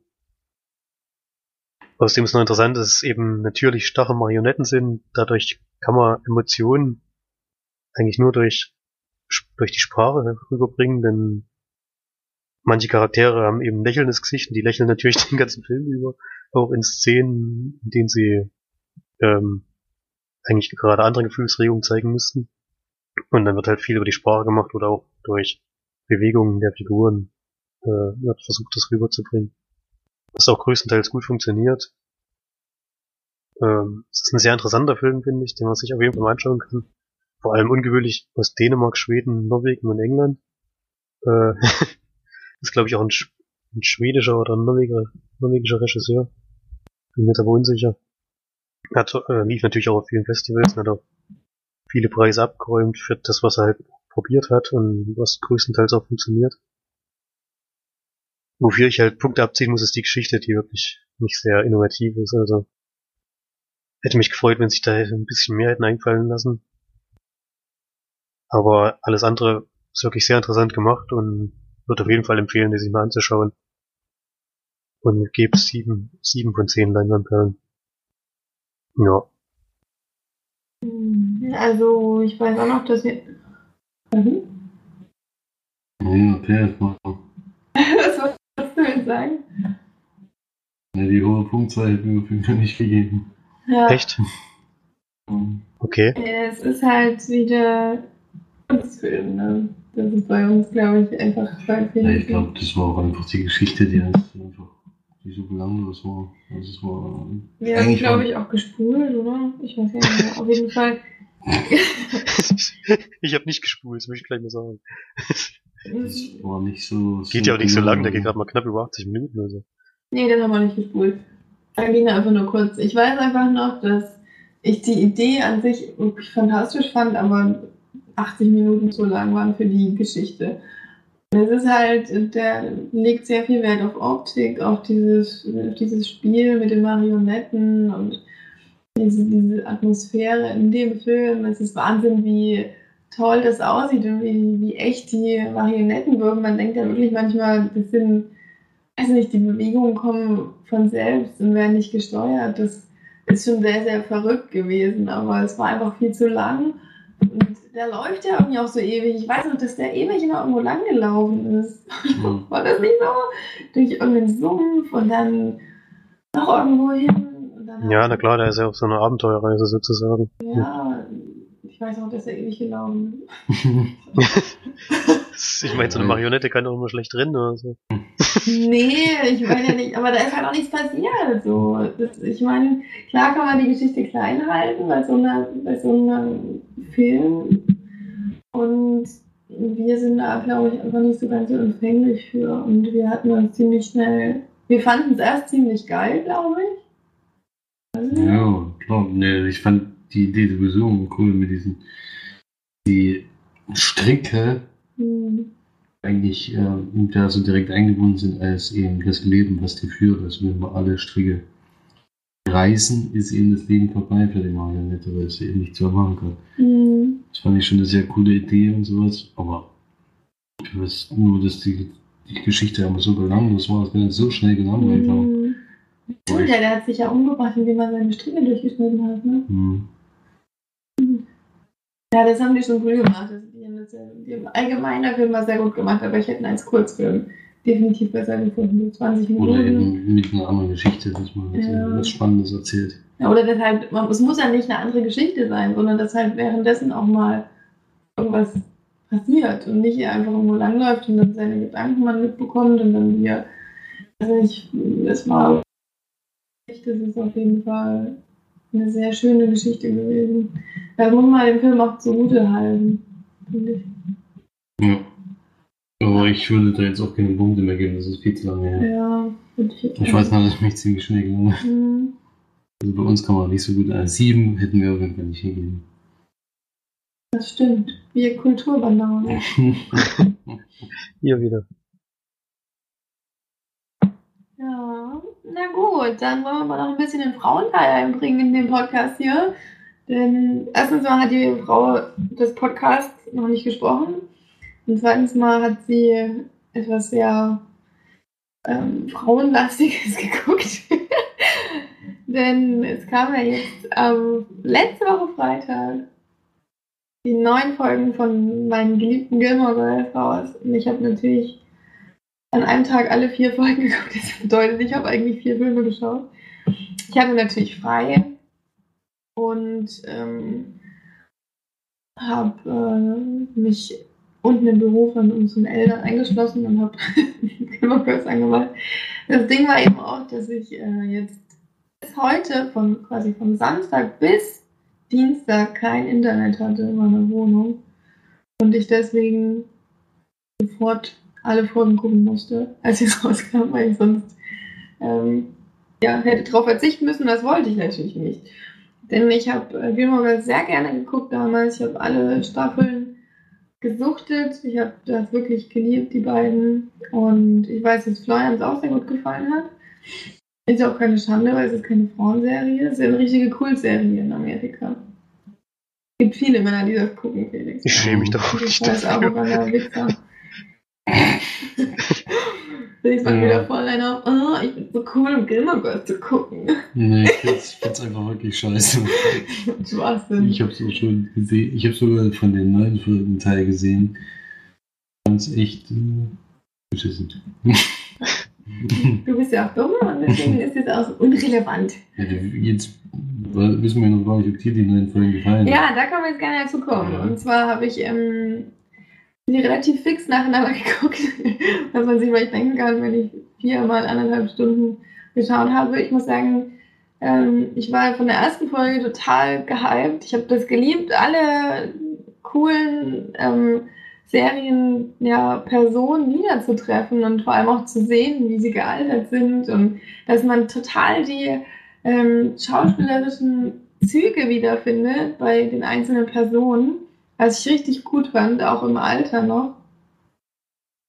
Außerdem ist noch interessant, dass es eben natürlich starre Marionetten sind. Dadurch kann man Emotionen eigentlich nur durch, durch die Sprache rüberbringen, denn manche Charaktere haben eben ein lächelndes Gesicht und die lächeln natürlich den ganzen Film über, auch in Szenen, in denen sie ähm, eigentlich gerade andere Gefühlsregungen zeigen müssten. Und dann wird halt viel über die Sprache gemacht oder auch durch Bewegungen der Figuren äh, wird versucht, das rüberzubringen. Was auch größtenteils gut funktioniert. Ähm, es ist ein sehr interessanter Film, finde ich, den man sich auf jeden Fall mal anschauen kann. Vor allem ungewöhnlich aus Dänemark, Schweden, Norwegen und England. Äh, ist, glaube ich, auch ein, Sch ein schwedischer oder ein norwegischer, norwegischer Regisseur. Bin mir jetzt aber unsicher. Hat, äh, lief natürlich auch auf vielen Festivals und hat auch viele Preise abgeräumt für das, was er halt probiert hat und was größtenteils auch funktioniert. Wofür ich halt Punkte abziehen muss, ist die Geschichte, die wirklich nicht sehr innovativ ist. Also hätte mich gefreut, wenn sich da ein bisschen mehr hätten einfallen lassen. Aber alles andere ist wirklich sehr interessant gemacht und würde auf jeden Fall empfehlen, die sich mal anzuschauen. Und gebe sieben, sieben von zehn Leinwandperlen. Ja. Also, ich weiß auch noch, dass wir. Mhm. Ja, okay, das macht Was wolltest du jetzt sagen? ja, die hohe Punktzahl hätten wir auf jeden Fall nicht gegeben. Ja, Echt? Mhm. Okay. es ist halt wieder Kunstfilm, ne? Das ist bei uns, glaube ich, einfach bei Ja, vielen. ich glaube, das war auch einfach die Geschichte, die halt einfach die so belanglos war. Also es war Wir haben, eigentlich glaube ich, auch gespult, oder? Ich weiß ja nicht mehr. Auf jeden Fall. ich habe nicht gespult, das möchte ich gleich mal sagen. das war nicht so. Geht ja auch nicht so lang, der geht gerade mal knapp über 80 Minuten oder so. Nee, den haben wir nicht gespult. Da ging er einfach nur kurz. Ich weiß einfach noch, dass ich die Idee an sich wirklich fantastisch fand, aber 80 Minuten zu lang waren für die Geschichte. Es ist halt, der legt sehr viel Wert auf Optik, auf dieses, auf dieses Spiel mit den Marionetten und diese, diese Atmosphäre in dem Film. Es ist Wahnsinn, wie toll das aussieht und wie, wie echt die Marionetten wirken. Man denkt ja wirklich manchmal, das sind weiß nicht, die Bewegungen kommen von selbst und werden nicht gesteuert. Das ist schon sehr, sehr verrückt gewesen, aber es war einfach viel zu lang. Und der läuft ja irgendwie auch so ewig. Ich weiß noch, dass der ewig noch irgendwo lang gelaufen ist. Ja. War das nicht so? Durch irgendeinen Sumpf und dann noch irgendwo hin. Dann Ja, na klar, der ist ja auf so einer Abenteuerreise sozusagen. Ja, ich weiß noch, dass er ewig gelaufen Ich meine, so eine Marionette kann doch immer schlecht rennen oder so. Nee, ich meine ja nicht, aber da ist halt auch nichts passiert. So. Das, ich meine, klar kann man die Geschichte klein halten bei so, einer, bei so einem Film. Und wir sind da, glaube ich, einfach nicht so ganz so empfänglich für. Und wir hatten uns ziemlich schnell, wir fanden es erst ziemlich geil, glaube ich. Ja, klar. Nee, ich fand die Idee sowieso cool mit diesen die Stricke hm, eigentlich äh, da so direkt eingebunden sind als eben das Leben, was die führt. Also wenn wir alle Stricke reißen, ist eben das Leben vorbei für die Marionette, weil sie eben nichts mehr machen kann. hm, Das fand ich schon eine sehr coole Idee und sowas, aber ich weiß nur, dass die, die Geschichte aber so belanglos war, dass wir dann so schnell gelangweilt haben. Stimmt, ja, der hat sich ja umgebracht, indem er seine Stricke durchgeschnitten hat, ne? Hm. Ja, das haben die schon früh gemacht. Das, die haben das ja, die haben allgemein der Film war sehr gut gemacht, aber ich hätte ihn als Kurzfilm definitiv besser gefunden. So 20 Minuten. Oder eben mit einer anderen Geschichte, dass man Ja. was Spannendes erzählt. Ja, oder das halt, man, es muss ja nicht eine andere Geschichte sein, sondern dass halt währenddessen auch mal irgendwas passiert und nicht einfach nur langläuft und dann seine Gedanken man mitbekommt und dann wir. Also ich, das war das ist auf jeden Fall eine sehr schöne Geschichte gewesen. Da muss man den Film auch zugute halten, finde ich. Ja. Aber ich würde da jetzt auch keine Punkte mehr geben, das ist viel zu lange her. Ja, würde ich Ich weiß noch, dass ich mich ziemlich schnell genommen habe. Hm. Also bei uns kann man nicht so gut. Äh, sieben hätten wir auf jeden Fall nicht hingegeben. Das stimmt. Wir Kulturbanaunen. Hier wieder. Na gut, dann wollen wir mal noch ein bisschen den Frauenteil einbringen in den Podcast hier. Denn erstens mal hat die Frau des Podcasts noch nicht gesprochen. Und zweitens mal hat sie etwas sehr ähm, Frauenlastiges geguckt. Denn es kam ja jetzt ähm, letzte Woche Freitag die neuen Folgen von meinen geliebten Gilmore Girls raus. Und ich habe natürlich an einem Tag alle vier Folgen geguckt. Das bedeutet, ich habe eigentlich vier Filme geschaut. Ich hatte natürlich frei und ähm, habe äh, mich unten im Büro von unseren Eltern eingeschlossen und habe Gilmore Girls angemacht. Das Ding war eben auch, dass ich äh, jetzt bis heute, von quasi von Samstag bis Dienstag kein Internet hatte in meiner Wohnung und ich deswegen sofort alle Folgen gucken musste, als es rauskam, weil ich sonst ähm, ja, hätte darauf verzichten müssen. Das wollte ich natürlich nicht. Denn ich habe äh, Gilmore Girls sehr gerne geguckt damals. Ich habe alle Staffeln gesuchtet. Ich habe das wirklich geliebt, die beiden. Und ich weiß, dass Florian es auch sehr gut gefallen hat. Ist auch keine Schande, weil es ist keine Frauenserie. Es ist eine richtige Kultserie in Amerika. gibt viele Männer, die das gucken, Felix. Ich schäme mich doch nicht scheiß dafür. arroganter Wichser. Felix war Ja. wieder voll einer, oh, ich bin so cool, um Gilmore Girls zu gucken. Nee, ich find's, ich find's einfach wirklich scheiße. Schwachsinn. Ich hab's auch schon gesehen. Ich habe sogar von den neuen vierten Teil gesehen. Fand's echt äh, beschissen. Du bist ja auch dumm und deswegen ist es auch so unrelevant. Ja, jetzt wissen wir noch gar nicht, ob dir die neuen Folgen gefallen. Ja, da können wir jetzt gerne dazu kommen. Ja. Und zwar habe ich ähm, die relativ fix nacheinander geguckt, was man sich vielleicht denken kann, wenn ich viermal anderthalb Stunden geschaut habe. Ich muss sagen, ähm, ich war von der ersten Folge total gehypt. Ich habe das geliebt, alle coolen ähm, Serien, ja, Personen wiederzutreffen und vor allem auch zu sehen, wie sie gealtert sind und dass man total die ähm, schauspielerischen Züge wiederfindet bei den einzelnen Personen, was ich richtig gut fand, auch im Alter noch.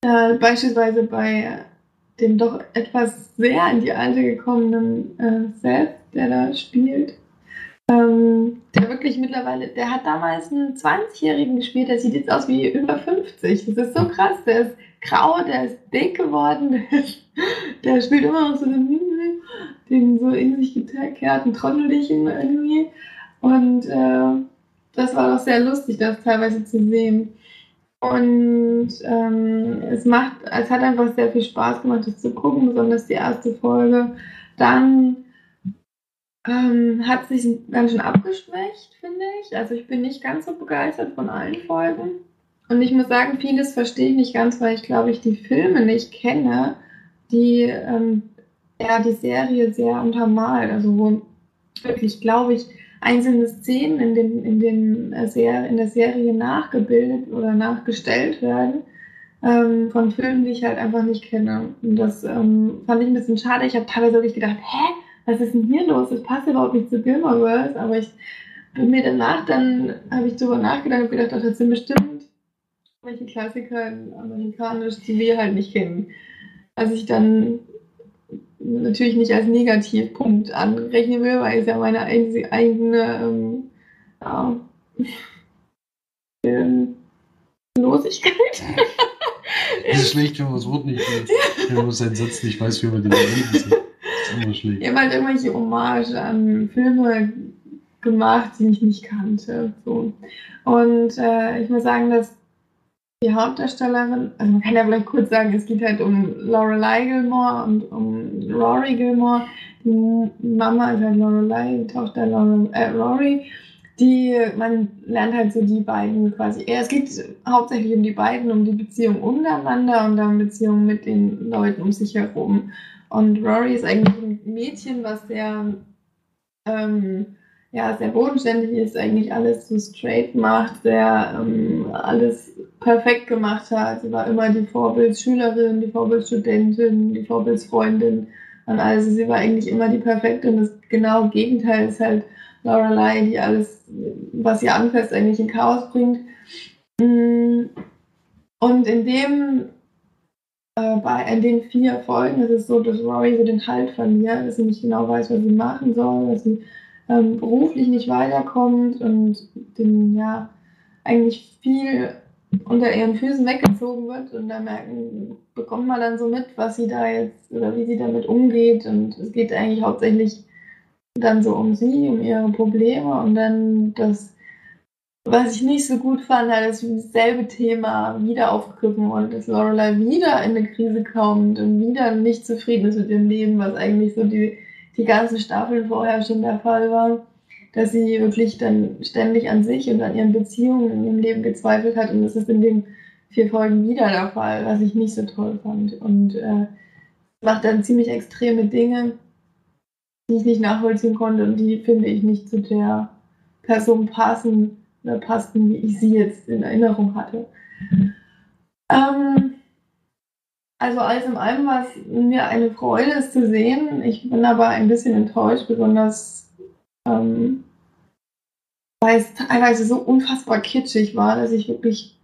Äh, beispielsweise bei dem doch etwas sehr in die Alte gekommenen äh, Seth, der da spielt. Ähm, der wirklich mittlerweile, der hat damals einen 20-Jährigen gespielt, der sieht jetzt aus wie über 50. Das ist so krass, der ist grau, der ist dick geworden, der, spielt immer noch so den, den so in sich gekehrten Trottelchen irgendwie. Und äh, das war doch sehr lustig, das teilweise zu sehen. Und ähm, es macht, es hat einfach sehr viel Spaß gemacht, das zu gucken, besonders die erste Folge. Dann ähm, hat sich ganz schön abgeschwächt, finde ich. Also ich bin nicht ganz so begeistert von allen Folgen. Und ich muss sagen, vieles verstehe ich nicht ganz, weil ich glaube, ich die Filme nicht kenne, die ähm, ja die Serie sehr untermalt. Also wirklich, glaube ich, einzelne Szenen in, den, in, den, äh, Ser in der Serie nachgebildet oder nachgestellt werden ähm, von Filmen, die ich halt einfach nicht kenne. Und das ähm, fand ich ein bisschen schade. Ich habe teilweise wirklich gedacht, hä, was ist denn hier los? Das passt überhaupt nicht zu Gilmore Girls. Aber ich bin mir danach dann, habe ich darüber nachgedacht und gedacht, ach, das sind bestimmt welche Klassiker amerikanisch, die wir halt nicht kennen. Was ich dann natürlich nicht als Negativpunkt anrechnen will, weil es ja meine eigene ähm, ja, ähm, Losigkeit. Es ist schlecht, wenn man das Wort nicht kennt. Wenn man seinen Satz nicht weiß, wie man den beenden soll. Das ist immer schlecht. Ich habe halt irgendwelche Hommage an Filme gemacht, die ich nicht kannte. So. Und äh, ich muss sagen, dass die Hauptdarstellerin, also man kann ja vielleicht kurz sagen, es geht halt um Lorelei Gilmore und um Rory Gilmore. Die Mama ist halt Lorelei, die Tochter Laurel, äh, Rory. Die, man lernt halt so die beiden quasi. Ja, es geht hauptsächlich um die beiden, um die Beziehung untereinander und dann Beziehung mit den Leuten um sich herum. Und Rory ist eigentlich ein Mädchen, was sehr, ähm, ja, sehr bodenständig ist, eigentlich alles so straight macht, sehr ähm, alles perfekt gemacht hat. Sie war immer die Vorbildsschülerin, die Vorbildstudentin, die Vorbildsfreundin. Und also sie war eigentlich immer die perfekte. Und das genaue Gegenteil ist halt Lorelei, die alles, was ihr anfasst, eigentlich in Chaos bringt. Mm, Und in dem äh, bei in den vier Folgen ist es so, dass Rory so den Halt verliert, dass sie nicht genau weiß, was sie machen soll, dass sie ähm, beruflich nicht weiterkommt und den, ja, eigentlich viel unter ihren Füßen weggezogen wird und da merken, bekommt man dann so mit, was sie da jetzt oder wie sie damit umgeht. Und es geht eigentlich hauptsächlich dann so um sie, um ihre Probleme und dann das, was ich nicht so gut fand, halt, dass dasselbe Thema wieder aufgegriffen wurde, dass Lorelei wieder in eine Krise kommt und wieder nicht zufrieden ist mit ihrem Leben, was eigentlich so die, die ganzen Staffeln vorher schon der Fall war, dass sie wirklich dann ständig an sich und an ihren Beziehungen in ihrem Leben gezweifelt hat und das ist in den vier Folgen wieder der Fall, was ich nicht so toll fand und äh, macht dann ziemlich extreme Dinge, die ich nicht nachvollziehen konnte und die finde ich nicht zu der Person passen oder passten, wie ich sie jetzt in Erinnerung hatte. Ähm, also alles in allem war es mir eine Freude, es zu sehen. Ich bin aber ein bisschen enttäuscht, besonders ähm, weil es teilweise so unfassbar kitschig war, dass ich wirklich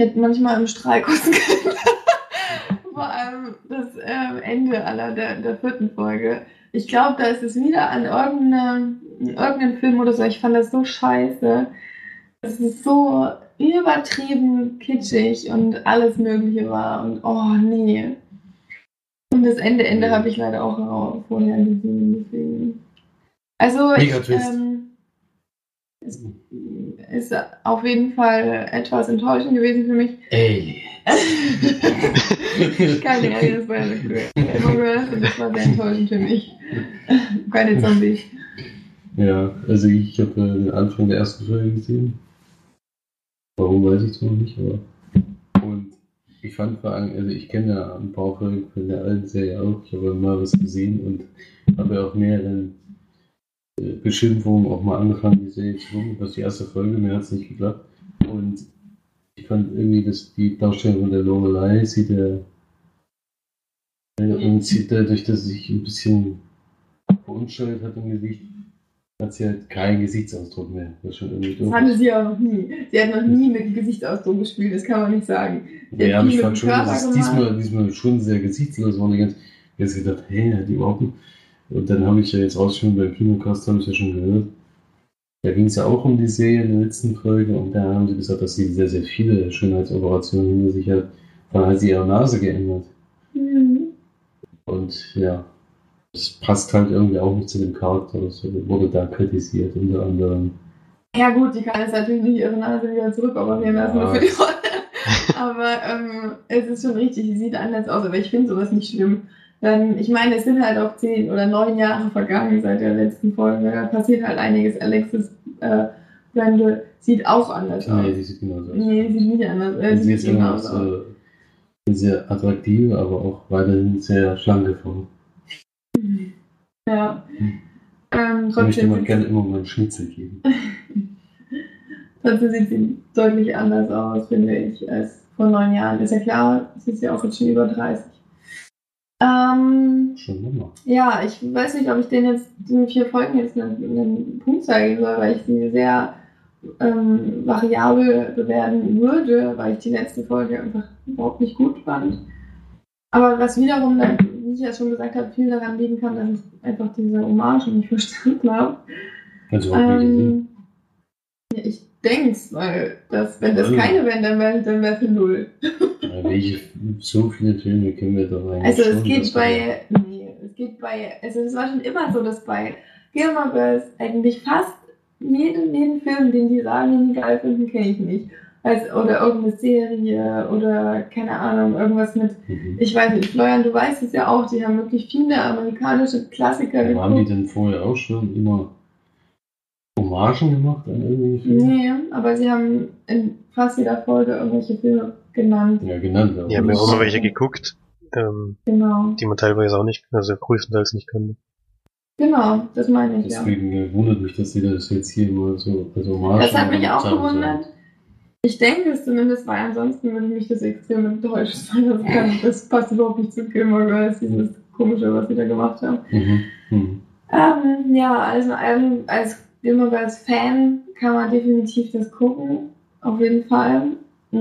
hätte manchmal im Strahl kosten können. Vor allem das äh, Ende aller der, der vierten Folge. Ich glaube, da ist es wieder an irgendeine irgendeinem Film oder so. Ich fand das so scheiße. Es ist so übertrieben kitschig und alles Mögliche war. Und oh nee. Und das Ende, Ende habe ich leider auch vorher gesehen. Deswegen. Also ich, ähm, es ist auf jeden Fall etwas enttäuschend gewesen für mich. Ey. Keine Ahnung, das war ja das war sehr enttäuschend für mich. Keine Zombies. Ja, also ich habe äh, den Anfang der ersten Folge gesehen. Warum weiß ich zwar nicht, aber. Und ich fand vor allem, also ich kenne ja ein paar Folgen von der alten Serie auch. Ich habe mal was gesehen und habe ja auch mehrere äh, Beschimpfungen auch mal angefangen, die Serie zu gucken. Das ist die erste Folge, mir hat es nicht geklappt. Und ich fand irgendwie, dass die Darstellung von der Lorelei sieht ja. äh, Und sieht dadurch, dass sie sich ein bisschen verunschuldet hat im Gesicht, hat sie halt keinen Gesichtsausdruck mehr. Was schon irgendwie Das hatte sie auch noch nie. Sie hat noch nie mit Gesichtsausdruck gespielt, das kann man nicht sagen. Sie Ja, aber ich fand schon, dass es diesmal, diesmal schon sehr gesichtslos war. Und ich hab jetzt gedacht, hey, hat die überhaupt nicht. Und dann habe ich ja jetzt ausschön beim Kinocast, habe ich ja schon gehört. Da ging es ja auch um die Serie in der letzten Folge und da haben sie gesagt, dass sie sehr, sehr viele Schönheitsoperationen hinter sich hat. Dann hat sie ihre Nase geändert. Mhm. Und ja, das passt halt irgendwie auch nicht zu dem Charakter. Das wurde da kritisiert, unter anderem. Ja gut, die kann jetzt natürlich nicht ihre Nase wieder zurück operieren lassen Ja. nur für die Rolle. Aber ähm, es ist schon richtig, sie sieht anders aus, aber ich finde sowas nicht schlimm. Dann, ich meine, es sind halt auch zehn oder neun Jahre vergangen seit der letzten Folge. Da passiert halt einiges. Alexis äh, Brandel sieht auch anders aus. Nee, die sieht genauso aus. Nee, sieht nicht anders. Äh, sie sieht ist immer aus. sehr attraktive, aber auch weiterhin sehr schlanke Frau. Ja. Ähm, Ich möchte trotzdem, sieht, gerne immer mal einen Schnitzel geben. trotzdem sieht sie deutlich anders aus, finde ich, als vor neun Jahren. Ist ja klar, sie ist ja auch jetzt schon über 30. Ähm, ja, ich weiß nicht, ob ich den jetzt, den vier Folgen jetzt einen, einen Punkt zeigen soll, weil ich sie sehr ähm, variabel bewerten würde, weil ich die letzte Folge einfach überhaupt nicht gut fand. Aber was wiederum, dann, wie ich ja schon gesagt habe, viel daran liegen kann, dass ich einfach diese Hommage nicht verstanden habe. Also. Ähm, ja, ich denk's, weil das, wenn das Ja. keine wären, dann wäre dann wär für null. Ja, welche, so viele Filme kennen wir doch eigentlich Also es geht bei, nee, es geht bei, also es war schon immer so, dass bei Gilmore Girls eigentlich fast jeden, jeden Film, den die sagen, den die geil finden, kenne ich nicht. Also, oder irgendeine Serie oder keine Ahnung, irgendwas mit, Mhm. ich weiß nicht, Florian, du weißt es ja auch, die haben wirklich viele amerikanische Klassiker Aber haben die denn vorher auch schon immer Hommagen gemacht an irgendwelche Filme? Nee, aber sie haben in fast jeder Folge irgendwelche Filme genannt. Ja, genannt. Die haben ja auch noch welche geguckt, ähm, Genau. die man teilweise auch nicht, also größtenteils nicht kannte. Genau, das meine ich, ja. Deswegen äh, wundert mich, dass sie das jetzt hier mal so als Hommage Das hat mich auch haben, so. gewundert. Ich denke es zumindest, weil ansonsten würde mich das extrem enttäuscht sein. Das, kann, das passt überhaupt nicht zu Gilmore Girls, dieses komische, was sie da gemacht haben. Mhm. Mhm. Ähm, ja, also ähm, als Gilmore Girls Fan kann man definitiv das gucken. Auf jeden Fall. Mm,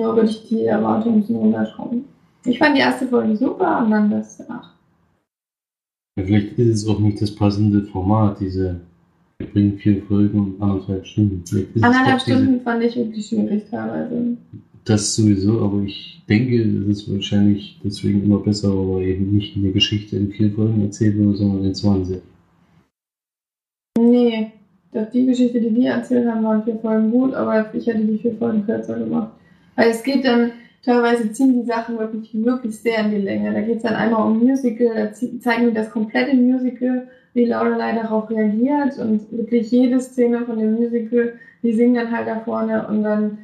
Nur würde ich die Erwartungen ein bisschen runterschrauben. Ich fand die erste Folge super und dann das danach. Ja, vielleicht ist es auch nicht das passende Format, diese. Wir bringen vier Folgen und anderthalb Stunden. Anderthalb doch diese- Stunden fand ich wirklich schwierig teilweise. Das sowieso, aber ich denke, das ist wahrscheinlich deswegen immer besser, aber eben nicht eine Geschichte in vier Folgen erzählt wurde, sondern in 20. Nee, die Geschichte, die wir erzählt haben, waren vier Folgen gut, aber ich hätte die vier Folgen kürzer gemacht. Weil es geht dann, teilweise ziehen die Sachen wirklich, wirklich sehr in die Länge. Da geht es dann einmal um Musical, da zeigen die das komplette Musical, wie Lorelei darauf reagiert und wirklich jede Szene von dem Musical, die singen dann halt da vorne und dann,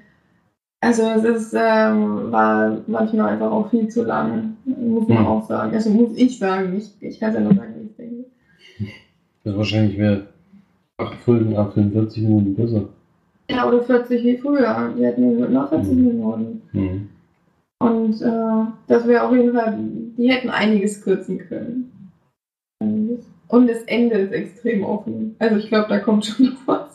also es ist, ähm, war manchmal einfach auch viel zu lang, muss man Hm. auch sagen. Also muss ich sagen, ich, ich kann es ja nur sagen, wie ich denke. Das wahrscheinlich wäre acht Folgen, 48 Minuten besser. Ja, oder 40 wie früher. Wir hatten noch 40 Mhm. Minuten. Mhm. Und äh, das wäre auf jeden Fall, die hätten einiges kürzen können. Und das Ende ist extrem offen. Also ich glaube, da kommt schon noch was.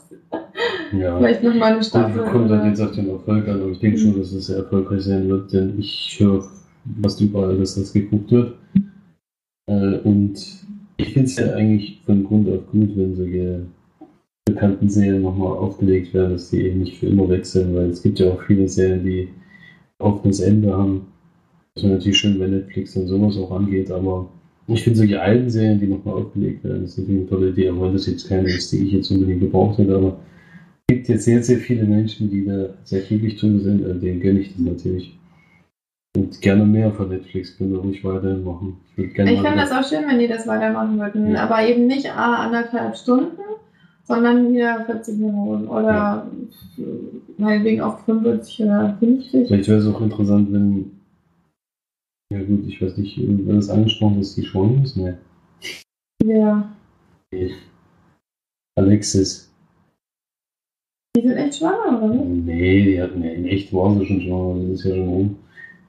Ja. Vielleicht noch mal eine Gut, Staffel. kommt oder- dann jetzt auf den Erfolg an, aber ich denke schon, dass es sehr erfolgreich sein wird, denn ich höre fast überall, dass das geguckt wird. Äh, und ich finde es ja eigentlich von Grund auf gut, wenn solche bekannten Serien nochmal aufgelegt werden, dass die eben nicht für immer wechseln, weil es gibt ja auch viele Serien, die offenes Ende haben. Das wäre natürlich schön, wenn Netflix dann sowas auch angeht, aber ich finde solche alten Serien, die nochmal aufgelegt werden, ist natürlich eine tolle Idee, wenn das jetzt keine ist, die ich jetzt unbedingt gebraucht hätte, aber es gibt jetzt sehr, sehr viele Menschen, die da sehr krieglich drüber sind, an denen gönne ich das natürlich. Und gerne mehr von Netflix, können wir ruhig weiterhin machen. Ich, ich finde das auch schön, wenn die das weitermachen würden, ja. aber eben nicht ah, anderthalb Stunden, sondern wieder 40 Minuten oder ja. meinetwegen auch 45 oder 50. Vielleicht wäre es auch interessant, wenn ja gut, ich weiß nicht, wenn es angesprochen ist, die schwanger ist, ne? Ja. Alexis. Die sind echt schwanger, oder? Nee, die hat, nee, in echt war sie schon schwanger, das ist ja schon um.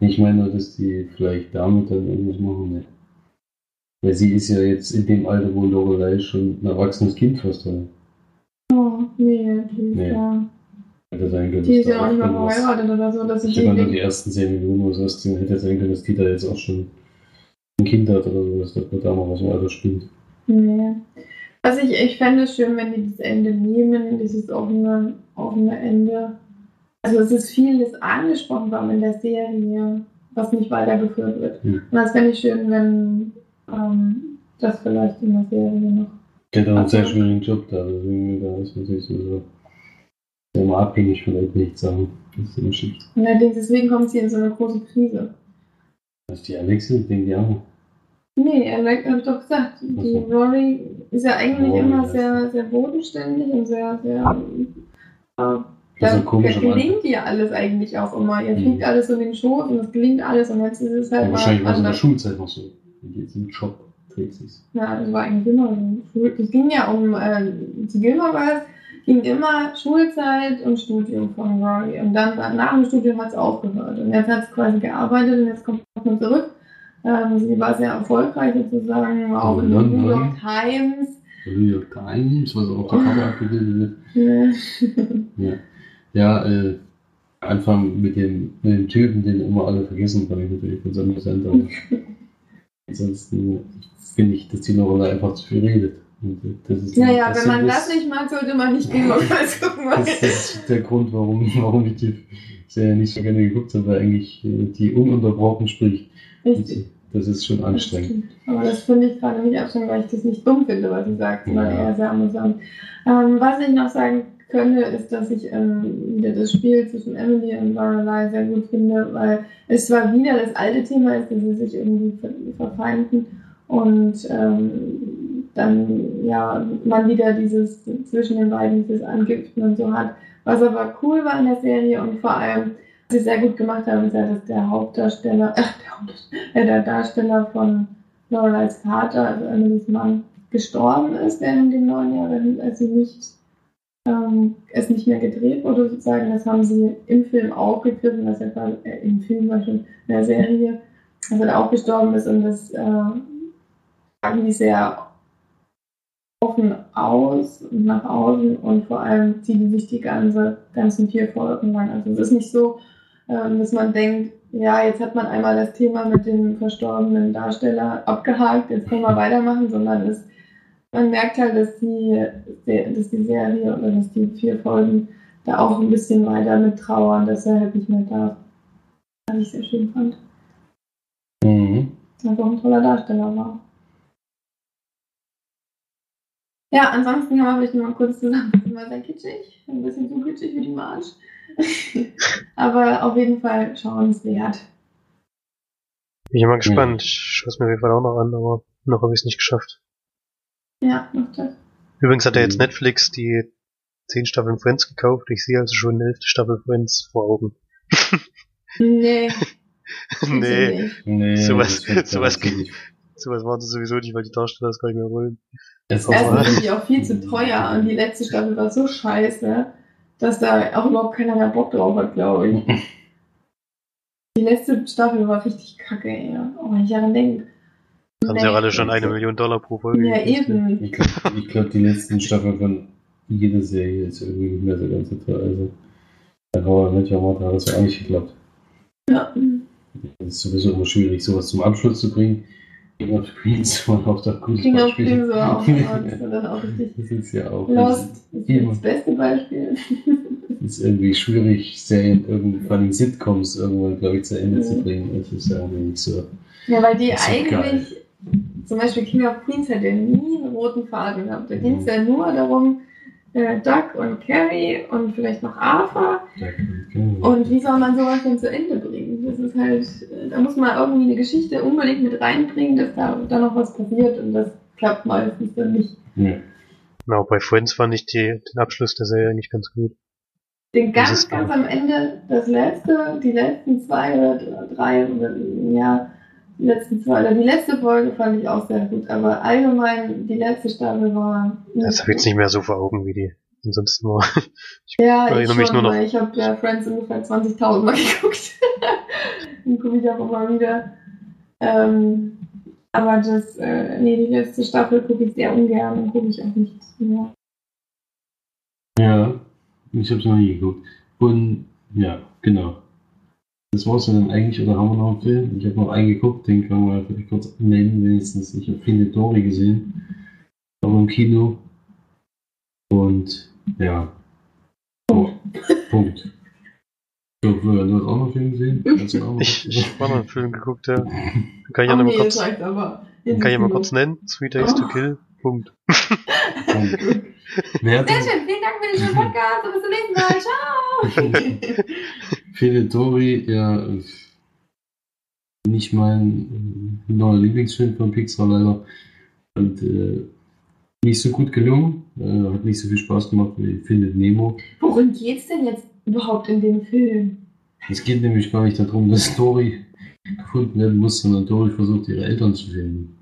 Ich meine nur, dass die vielleicht damit dann irgendwas machen, ne? Weil sie ist ja jetzt in dem Alter, wo Lorelei schon ein erwachsenes Kind fast hat. Nee, die ist nee. ja Hätte sein können, die ist ja auch nicht mehr verheiratet oder so. Dass ich habe nur die ersten 10 Minuten oder so gesehen, hätte sein können, dass die da jetzt auch schon ein Kind hat oder so, dass der da mal was weiter spielt. Nee. Also ich, ich fände es schön, wenn die das Ende nehmen, dieses offene, offene Ende. Also es ist vieles angesprochen worden in der Serie, was nicht weitergeführt wird. Hm. Und das fände ich schön, wenn ähm, das vielleicht in der Serie noch. Der hat auch einen sehr schwierigen Job da, deswegen da ist natürlich so immer abhängig von irgendwelchen Sachen. Das ist immer. Und allerdings, deswegen kommt sie in so eine große Krise. Was ist die Alexa? Ich denke, die auch. Nee, er habe ich doch gesagt. Die so. Rory ist ja eigentlich Rory, immer sehr, sehr bodenständig und sehr, sehr. Äh, da, gelingt ihr alles eigentlich auch immer. Ihr fliegt mhm. alles so in den Schoß und es gelingt alles und jetzt ist es halt. Ja, wahrscheinlich war es in der Schulzeit noch so. Jetzt im Job es. Ja, das war eigentlich immer so. Es ging ja um äh, die Gilmore ging immer Schulzeit und Studium von Rory. Und dann nach dem Studium hat es aufgehört. Und jetzt hat es quasi gearbeitet und jetzt kommt man zurück. Ähm, sie war sehr erfolgreich sozusagen, war auch in der New York Times. New York Times, was auch der Cover abgebildet wird. ja, ja äh, Anfang mit dem, mit dem Typen, den immer alle vergessen, fand ich natürlich ganz amüsant. Ansonsten finde ich, dass die Lorelei einfach zu viel redet. Naja, wenn man das, das nicht mag, sollte man nicht Game of Thrones gucken. Das ist der Grund, warum, warum ich die Serie nicht so gerne geguckt habe, weil eigentlich äh, die ununterbrochen spricht. Richtig. Das ist schon anstrengend. Das Aber das finde ich gerade nicht abschreckend, weil ich das nicht dumm finde, was sie sagt, sondern ja. eher sehr amüsant. Ähm, was ich noch sagen könnte, ist, dass ich ähm, das Spiel zwischen Emily und Lorelei sehr gut finde, weil es zwar wieder das alte Thema ist, dass sie sich irgendwie verfeinden und ähm, dann ja man wieder dieses zwischen den beiden dieses Angiften und so hat. Was aber cool war in der Serie und vor allem, was sie sehr gut gemacht haben, ist ja, dass der Hauptdarsteller, äh, der, Hauptdarsteller, der Darsteller von Loreleis Vater, also Emilys Mann, gestorben ist während den neun Jahren, als sie nicht ähm, es nicht mehr gedreht wurde, sozusagen. Das haben sie im Film aufgegriffen, dass er äh, im Film war schon in der Serie, dass er auch gestorben ist und das äh, die sehr offen aus und nach außen und vor allem ziehen sich die ganze, ganzen vier Folgen lang. Also es ist nicht so, ähm, dass man denkt, ja, jetzt hat man einmal das Thema mit dem verstorbenen Darsteller abgehakt, jetzt können wir weitermachen, sondern es, man merkt halt, dass die, dass die Serie oder dass die vier Folgen da auch ein bisschen weiter mit trauern, dass er halt nicht mehr da Was ich sehr schön fand. Mhm. Dass er auch ein toller Darsteller war. Ja, ansonsten man vielleicht noch mal kurz zusammenfassen, war sehr kitschig, ein bisschen zu kitschig für die Marsch. Aber auf jeden Fall schauenswert. Bin ich mal gespannt. Ich schaue es mir auf jeden Fall auch noch an, aber noch habe ich es nicht geschafft. Ja, noch das. Übrigens hat er jetzt Netflix die zehn Staffeln Friends gekauft. Ich sehe also schon eine elfte Staffel Friends vor Augen. nee. nee. nee. Sowas, sowas, sowas war das sowieso nicht, weil die Darsteller das gar nicht mehr wollen. Erstens sind die auch viel zu teuer und die letzte Staffel war so scheiße, dass da auch überhaupt keiner mehr Bock drauf hat, glaube ich. die letzte Staffel war richtig kacke, ja. Oh, wenn ich daran denke. Haben sie auch alle schon eine Million Dollar pro Folge. Ja, eben. Ich glaube, glaub, die letzten Staffeln von jeder Serie ist irgendwie nicht mehr so ganz so toll. Also, bei Horror Match Mother hat das ja auch nicht geklappt. Ja. Es ist sowieso immer schwierig, sowas zum Abschluss zu bringen. King of Queens war auch das gute King of Beispiel. Queens war auch, das war auch richtig. Das ist ja auch Lost ist das beste Beispiel. ist irgendwie schwierig, Serien, irgendwie, vor allem Sitcoms irgendwann, glaube ich, zu Ende zu Mhm. bringen. Das ist ja irgendwie nicht so. Ja, weil die eigentlich, zum Beispiel King of Queens hat ja nie einen roten Faden gehabt. Da ging es ja nur darum, äh, Doug und Carrie und vielleicht noch Arthur. Und wie soll man sowas denn zu Ende bringen? Das ist halt, äh, da muss man irgendwie eine Geschichte unbedingt mit reinbringen, dass da, da noch was passiert und das klappt meistens dann nicht. ja. Auch bei Friends fand ich die, den Abschluss der Serie eigentlich ganz gut. Den ganz, ganz am Ende, das letzte, die letzten zwei oder drei, oder, ja, die letzten zwei, oder die letzte Folge fand ich auch sehr gut, aber allgemein, die letzte Staffel war. Das habe ich jetzt nicht mehr so vor Augen, wie die ansonsten war. Ja, Ich ich erinnere mich schon, nur noch- ich habe ja Friends ungefähr 20.000 Mal geguckt. Den gucke ich auch immer wieder. Ähm, aber das, äh, nee, die letzte Staffel gucke ich sehr ungern und gucke ich auch nicht mehr. Ja, ich habe es noch nie geguckt. Und ja, genau. Das war's dann eigentlich, oder haben wir noch einen Film? Ich habe noch einen geguckt, den kann man vielleicht kurz nennen, wenigstens. Ich habe Findet Dory gesehen, aber im Kino. Und ja. Oh, Punkt. Ich hoffe, du hast auch noch einen Film gesehen? Du Ich, war noch einen Film geguckt, ja. Kann ich ja Ach noch mal nee, kurz, kann ich ja mal kurz nennen. Three Days to Kill. Punkt. Sehr schön, vielen Dank für den schönen Podcast und bis zum nächsten Mal. Ciao! Findet Dory, ja, nicht mein neuer Lieblingsfilm von Pixar leider. Und äh, nicht so gut gelungen. Äh, hat nicht so viel Spaß gemacht wie Findet Nemo. Worum geht's denn jetzt überhaupt in dem Film? Es geht nämlich gar nicht darum, dass Dory gefunden werden muss, sondern Dory versucht, ihre Eltern zu finden.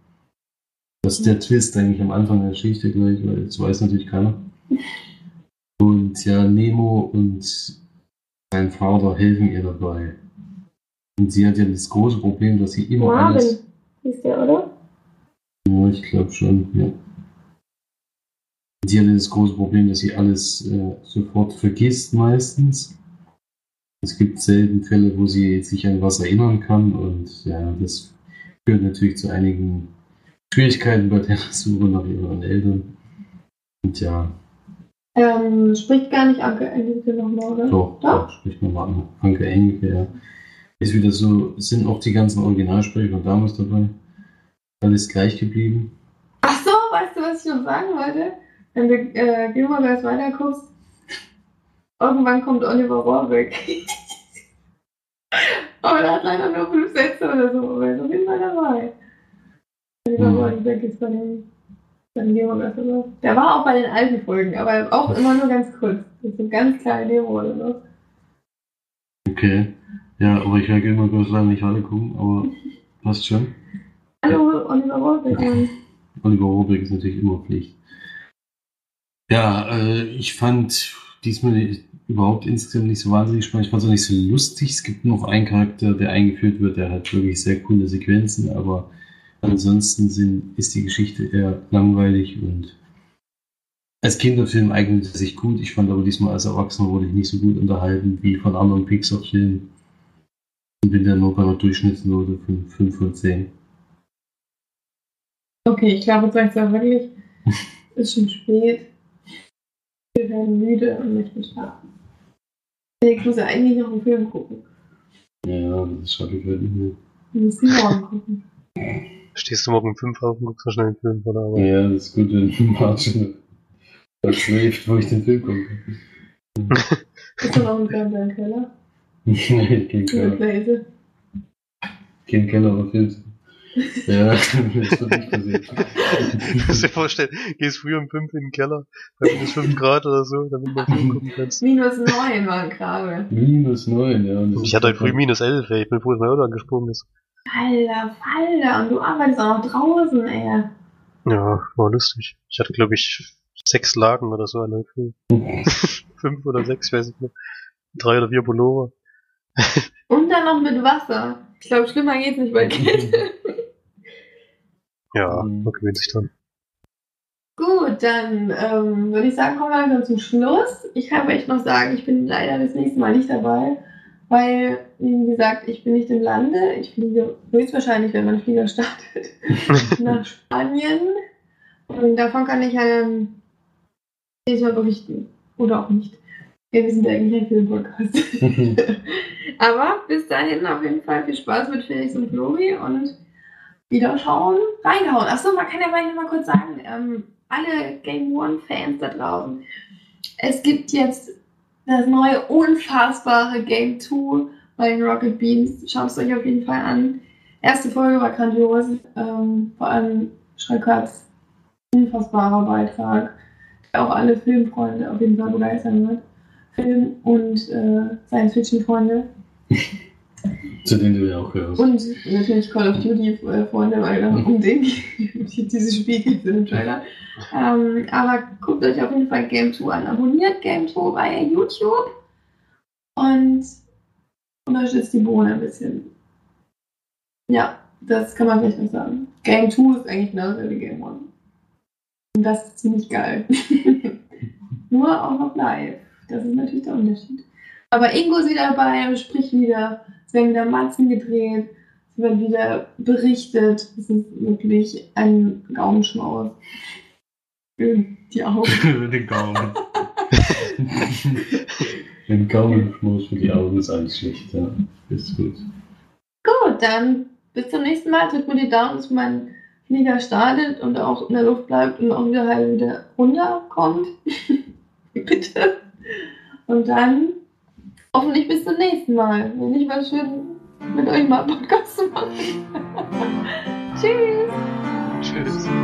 Das ist der Twist eigentlich am Anfang der Geschichte gleich, weil das weiß natürlich keiner. Und ja, Nemo und sein Vater helfen ihr dabei. Und sie hat ja das große Problem, dass sie immer alles. Marvin, ist der, oder? Ja, ich glaube schon, ja. Sie hatte das große Problem, dass sie alles äh, sofort vergisst meistens. Es gibt selten Fälle, wo sie sich an was erinnern kann und ja, das führt natürlich zu einigen Schwierigkeiten bei der Suche nach ihren Eltern. Und ja, Ähm, spricht gar nicht Anke Engelke nochmal, oder? doch, Doch? doch spricht man mal an. Anke Engelke, ja. Ist wieder so, sind auch die ganzen Originalsprecher von damals dabei. Alles gleich geblieben. Ach so, weißt du, was ich noch sagen wollte? Wenn du äh, Gilmore Girls weiter guckst, irgendwann kommt Oliver Rohrbeck. aber er hat leider nur fünf Sätze oder so, aber er ist auf jeden Fall dabei. Oliver Mhm. Rohrbeck ist bei den, Gilmore Girls dabei. Der war auch bei den alten Folgen, aber auch immer nur ganz kurz. Das eine ganz kleine Nebenrolle noch. Okay. Ja, aber ich werde immer kurz leider nicht alle gucken, aber passt schon. Hallo, Oliver Rohrbeck. Mann. Oliver Rohrbeck ist natürlich immer Pflicht. Ja, äh, ich fand diesmal überhaupt insgesamt nicht so wahnsinnig spannend. Ich fand es auch nicht so lustig. Es gibt noch einen Charakter, der eingeführt wird, der hat wirklich sehr coole Sequenzen, aber ansonsten sind, ist die Geschichte eher langweilig und als Kinderfilm eignet es sich gut. Ich fand aber diesmal als Erwachsener wurde ich nicht so gut unterhalten wie von anderen Pixar-Filmen. Und bin dann nur bei einer Durchschnittsnote von 5 von 10. Okay, ich glaube, jetzt du ja wirklich, es ist schon spät. Wir werden müde und möchten schlafen. Ich muss ja eigentlich noch einen Film gucken. Ja, das schaffe ich heute nicht mehr. Wir müssen morgen gucken. Stehst du morgen um 5 auf und guckst noch schnell einen Film von der Arbeit. Ja, das ist gut, wenn Martin schläft, wo ich den Film gucke. Ist da noch ein Fernseher im Keller? nee, kein Keller. Kein Keller, aber Film. Ja, das wird nicht passieren. Du musst dir vorstellen, gehst früh um 5 in den Keller, bei minus 5 Grad oder so, damit du einen Film gucken kannst. Minus 9 waren gerade. Minus 9, ja. Ich hatte heute früh minus 11, ey. Ich bin froh, dass mein Auto angesprungen ist. Alter, Falter. Und du arbeitest auch noch draußen, ey. Ja, war lustig. Ich hatte, glaube ich, sechs Lagen oder so an der Früh. Fünf oder sechs, ich weiß nicht mehr. Drei oder vier Pullover. Und dann noch mit Wasser. Ich glaube, schlimmer geht's nicht bei Kälte. Ja, Mhm. man gewöhnt sich dran. Gut, dann ähm, würde ich sagen, kommen wir langsam zum Schluss. Ich kann echt noch sagen, ich bin leider das nächste Mal nicht dabei, weil, wie gesagt, ich bin nicht im Lande. Ich fliege höchstwahrscheinlich, wenn mein Flieger startet, nach Spanien. Und davon kann ich jedes Mal berichten. Oder auch nicht. Ja, wir sind eigentlich ein Filmpodcast. Aber bis dahin auf jeden Fall viel Spaß mit Felix und Flori und wieder schauen, reingehauen. Achso, man kann ja vielleicht mal kurz sagen, ähm, alle Game One-Fans da draußen, es gibt jetzt das neue unfassbare Game 2 bei den Rocket Beans. Schaut es euch auf jeden Fall an. Erste Folge war grandios, ähm, vor allem Schreckharts unfassbarer Beitrag, der auch alle Filmfreunde auf jeden Fall begeistern wird. Film- und äh, Science-Fiction-Freunde. Zu denen du ja auch gehörst. Und natürlich Call of Duty-Freunde, weil da unbedingt dieses Spiel gibt in dem Trailer. Ähm, aber guckt euch auf jeden Fall Game 2 an. Abonniert Game 2 bei YouTube und unterstützt die Bohne ein bisschen. Ja, das kann man vielleicht noch sagen. Game 2 ist eigentlich genauso wie Game 1. Und das ist ziemlich geil. Nur auch noch live. Das ist natürlich der Unterschied. Aber Ingo ist wieder dabei, er spricht wieder, es werden wieder Matzen gedreht, es wird wieder berichtet. Es ist wirklich ein Gaumenschmaus. Die Augen. Den Gaumen. Den Gaumenschmaus für die Augen ist alles schlecht, ja. Ist gut. Gut, dann bis zum nächsten Mal. Drückt mir die Daumen, dass mein Flieger startet und auch in der Luft bleibt und auch wieder halt wieder runterkommt. Bitte. Und dann hoffentlich bis zum nächsten Mal, wenn ich was schön mit euch mal Podcast zu machen. Tschüss. Tschüss.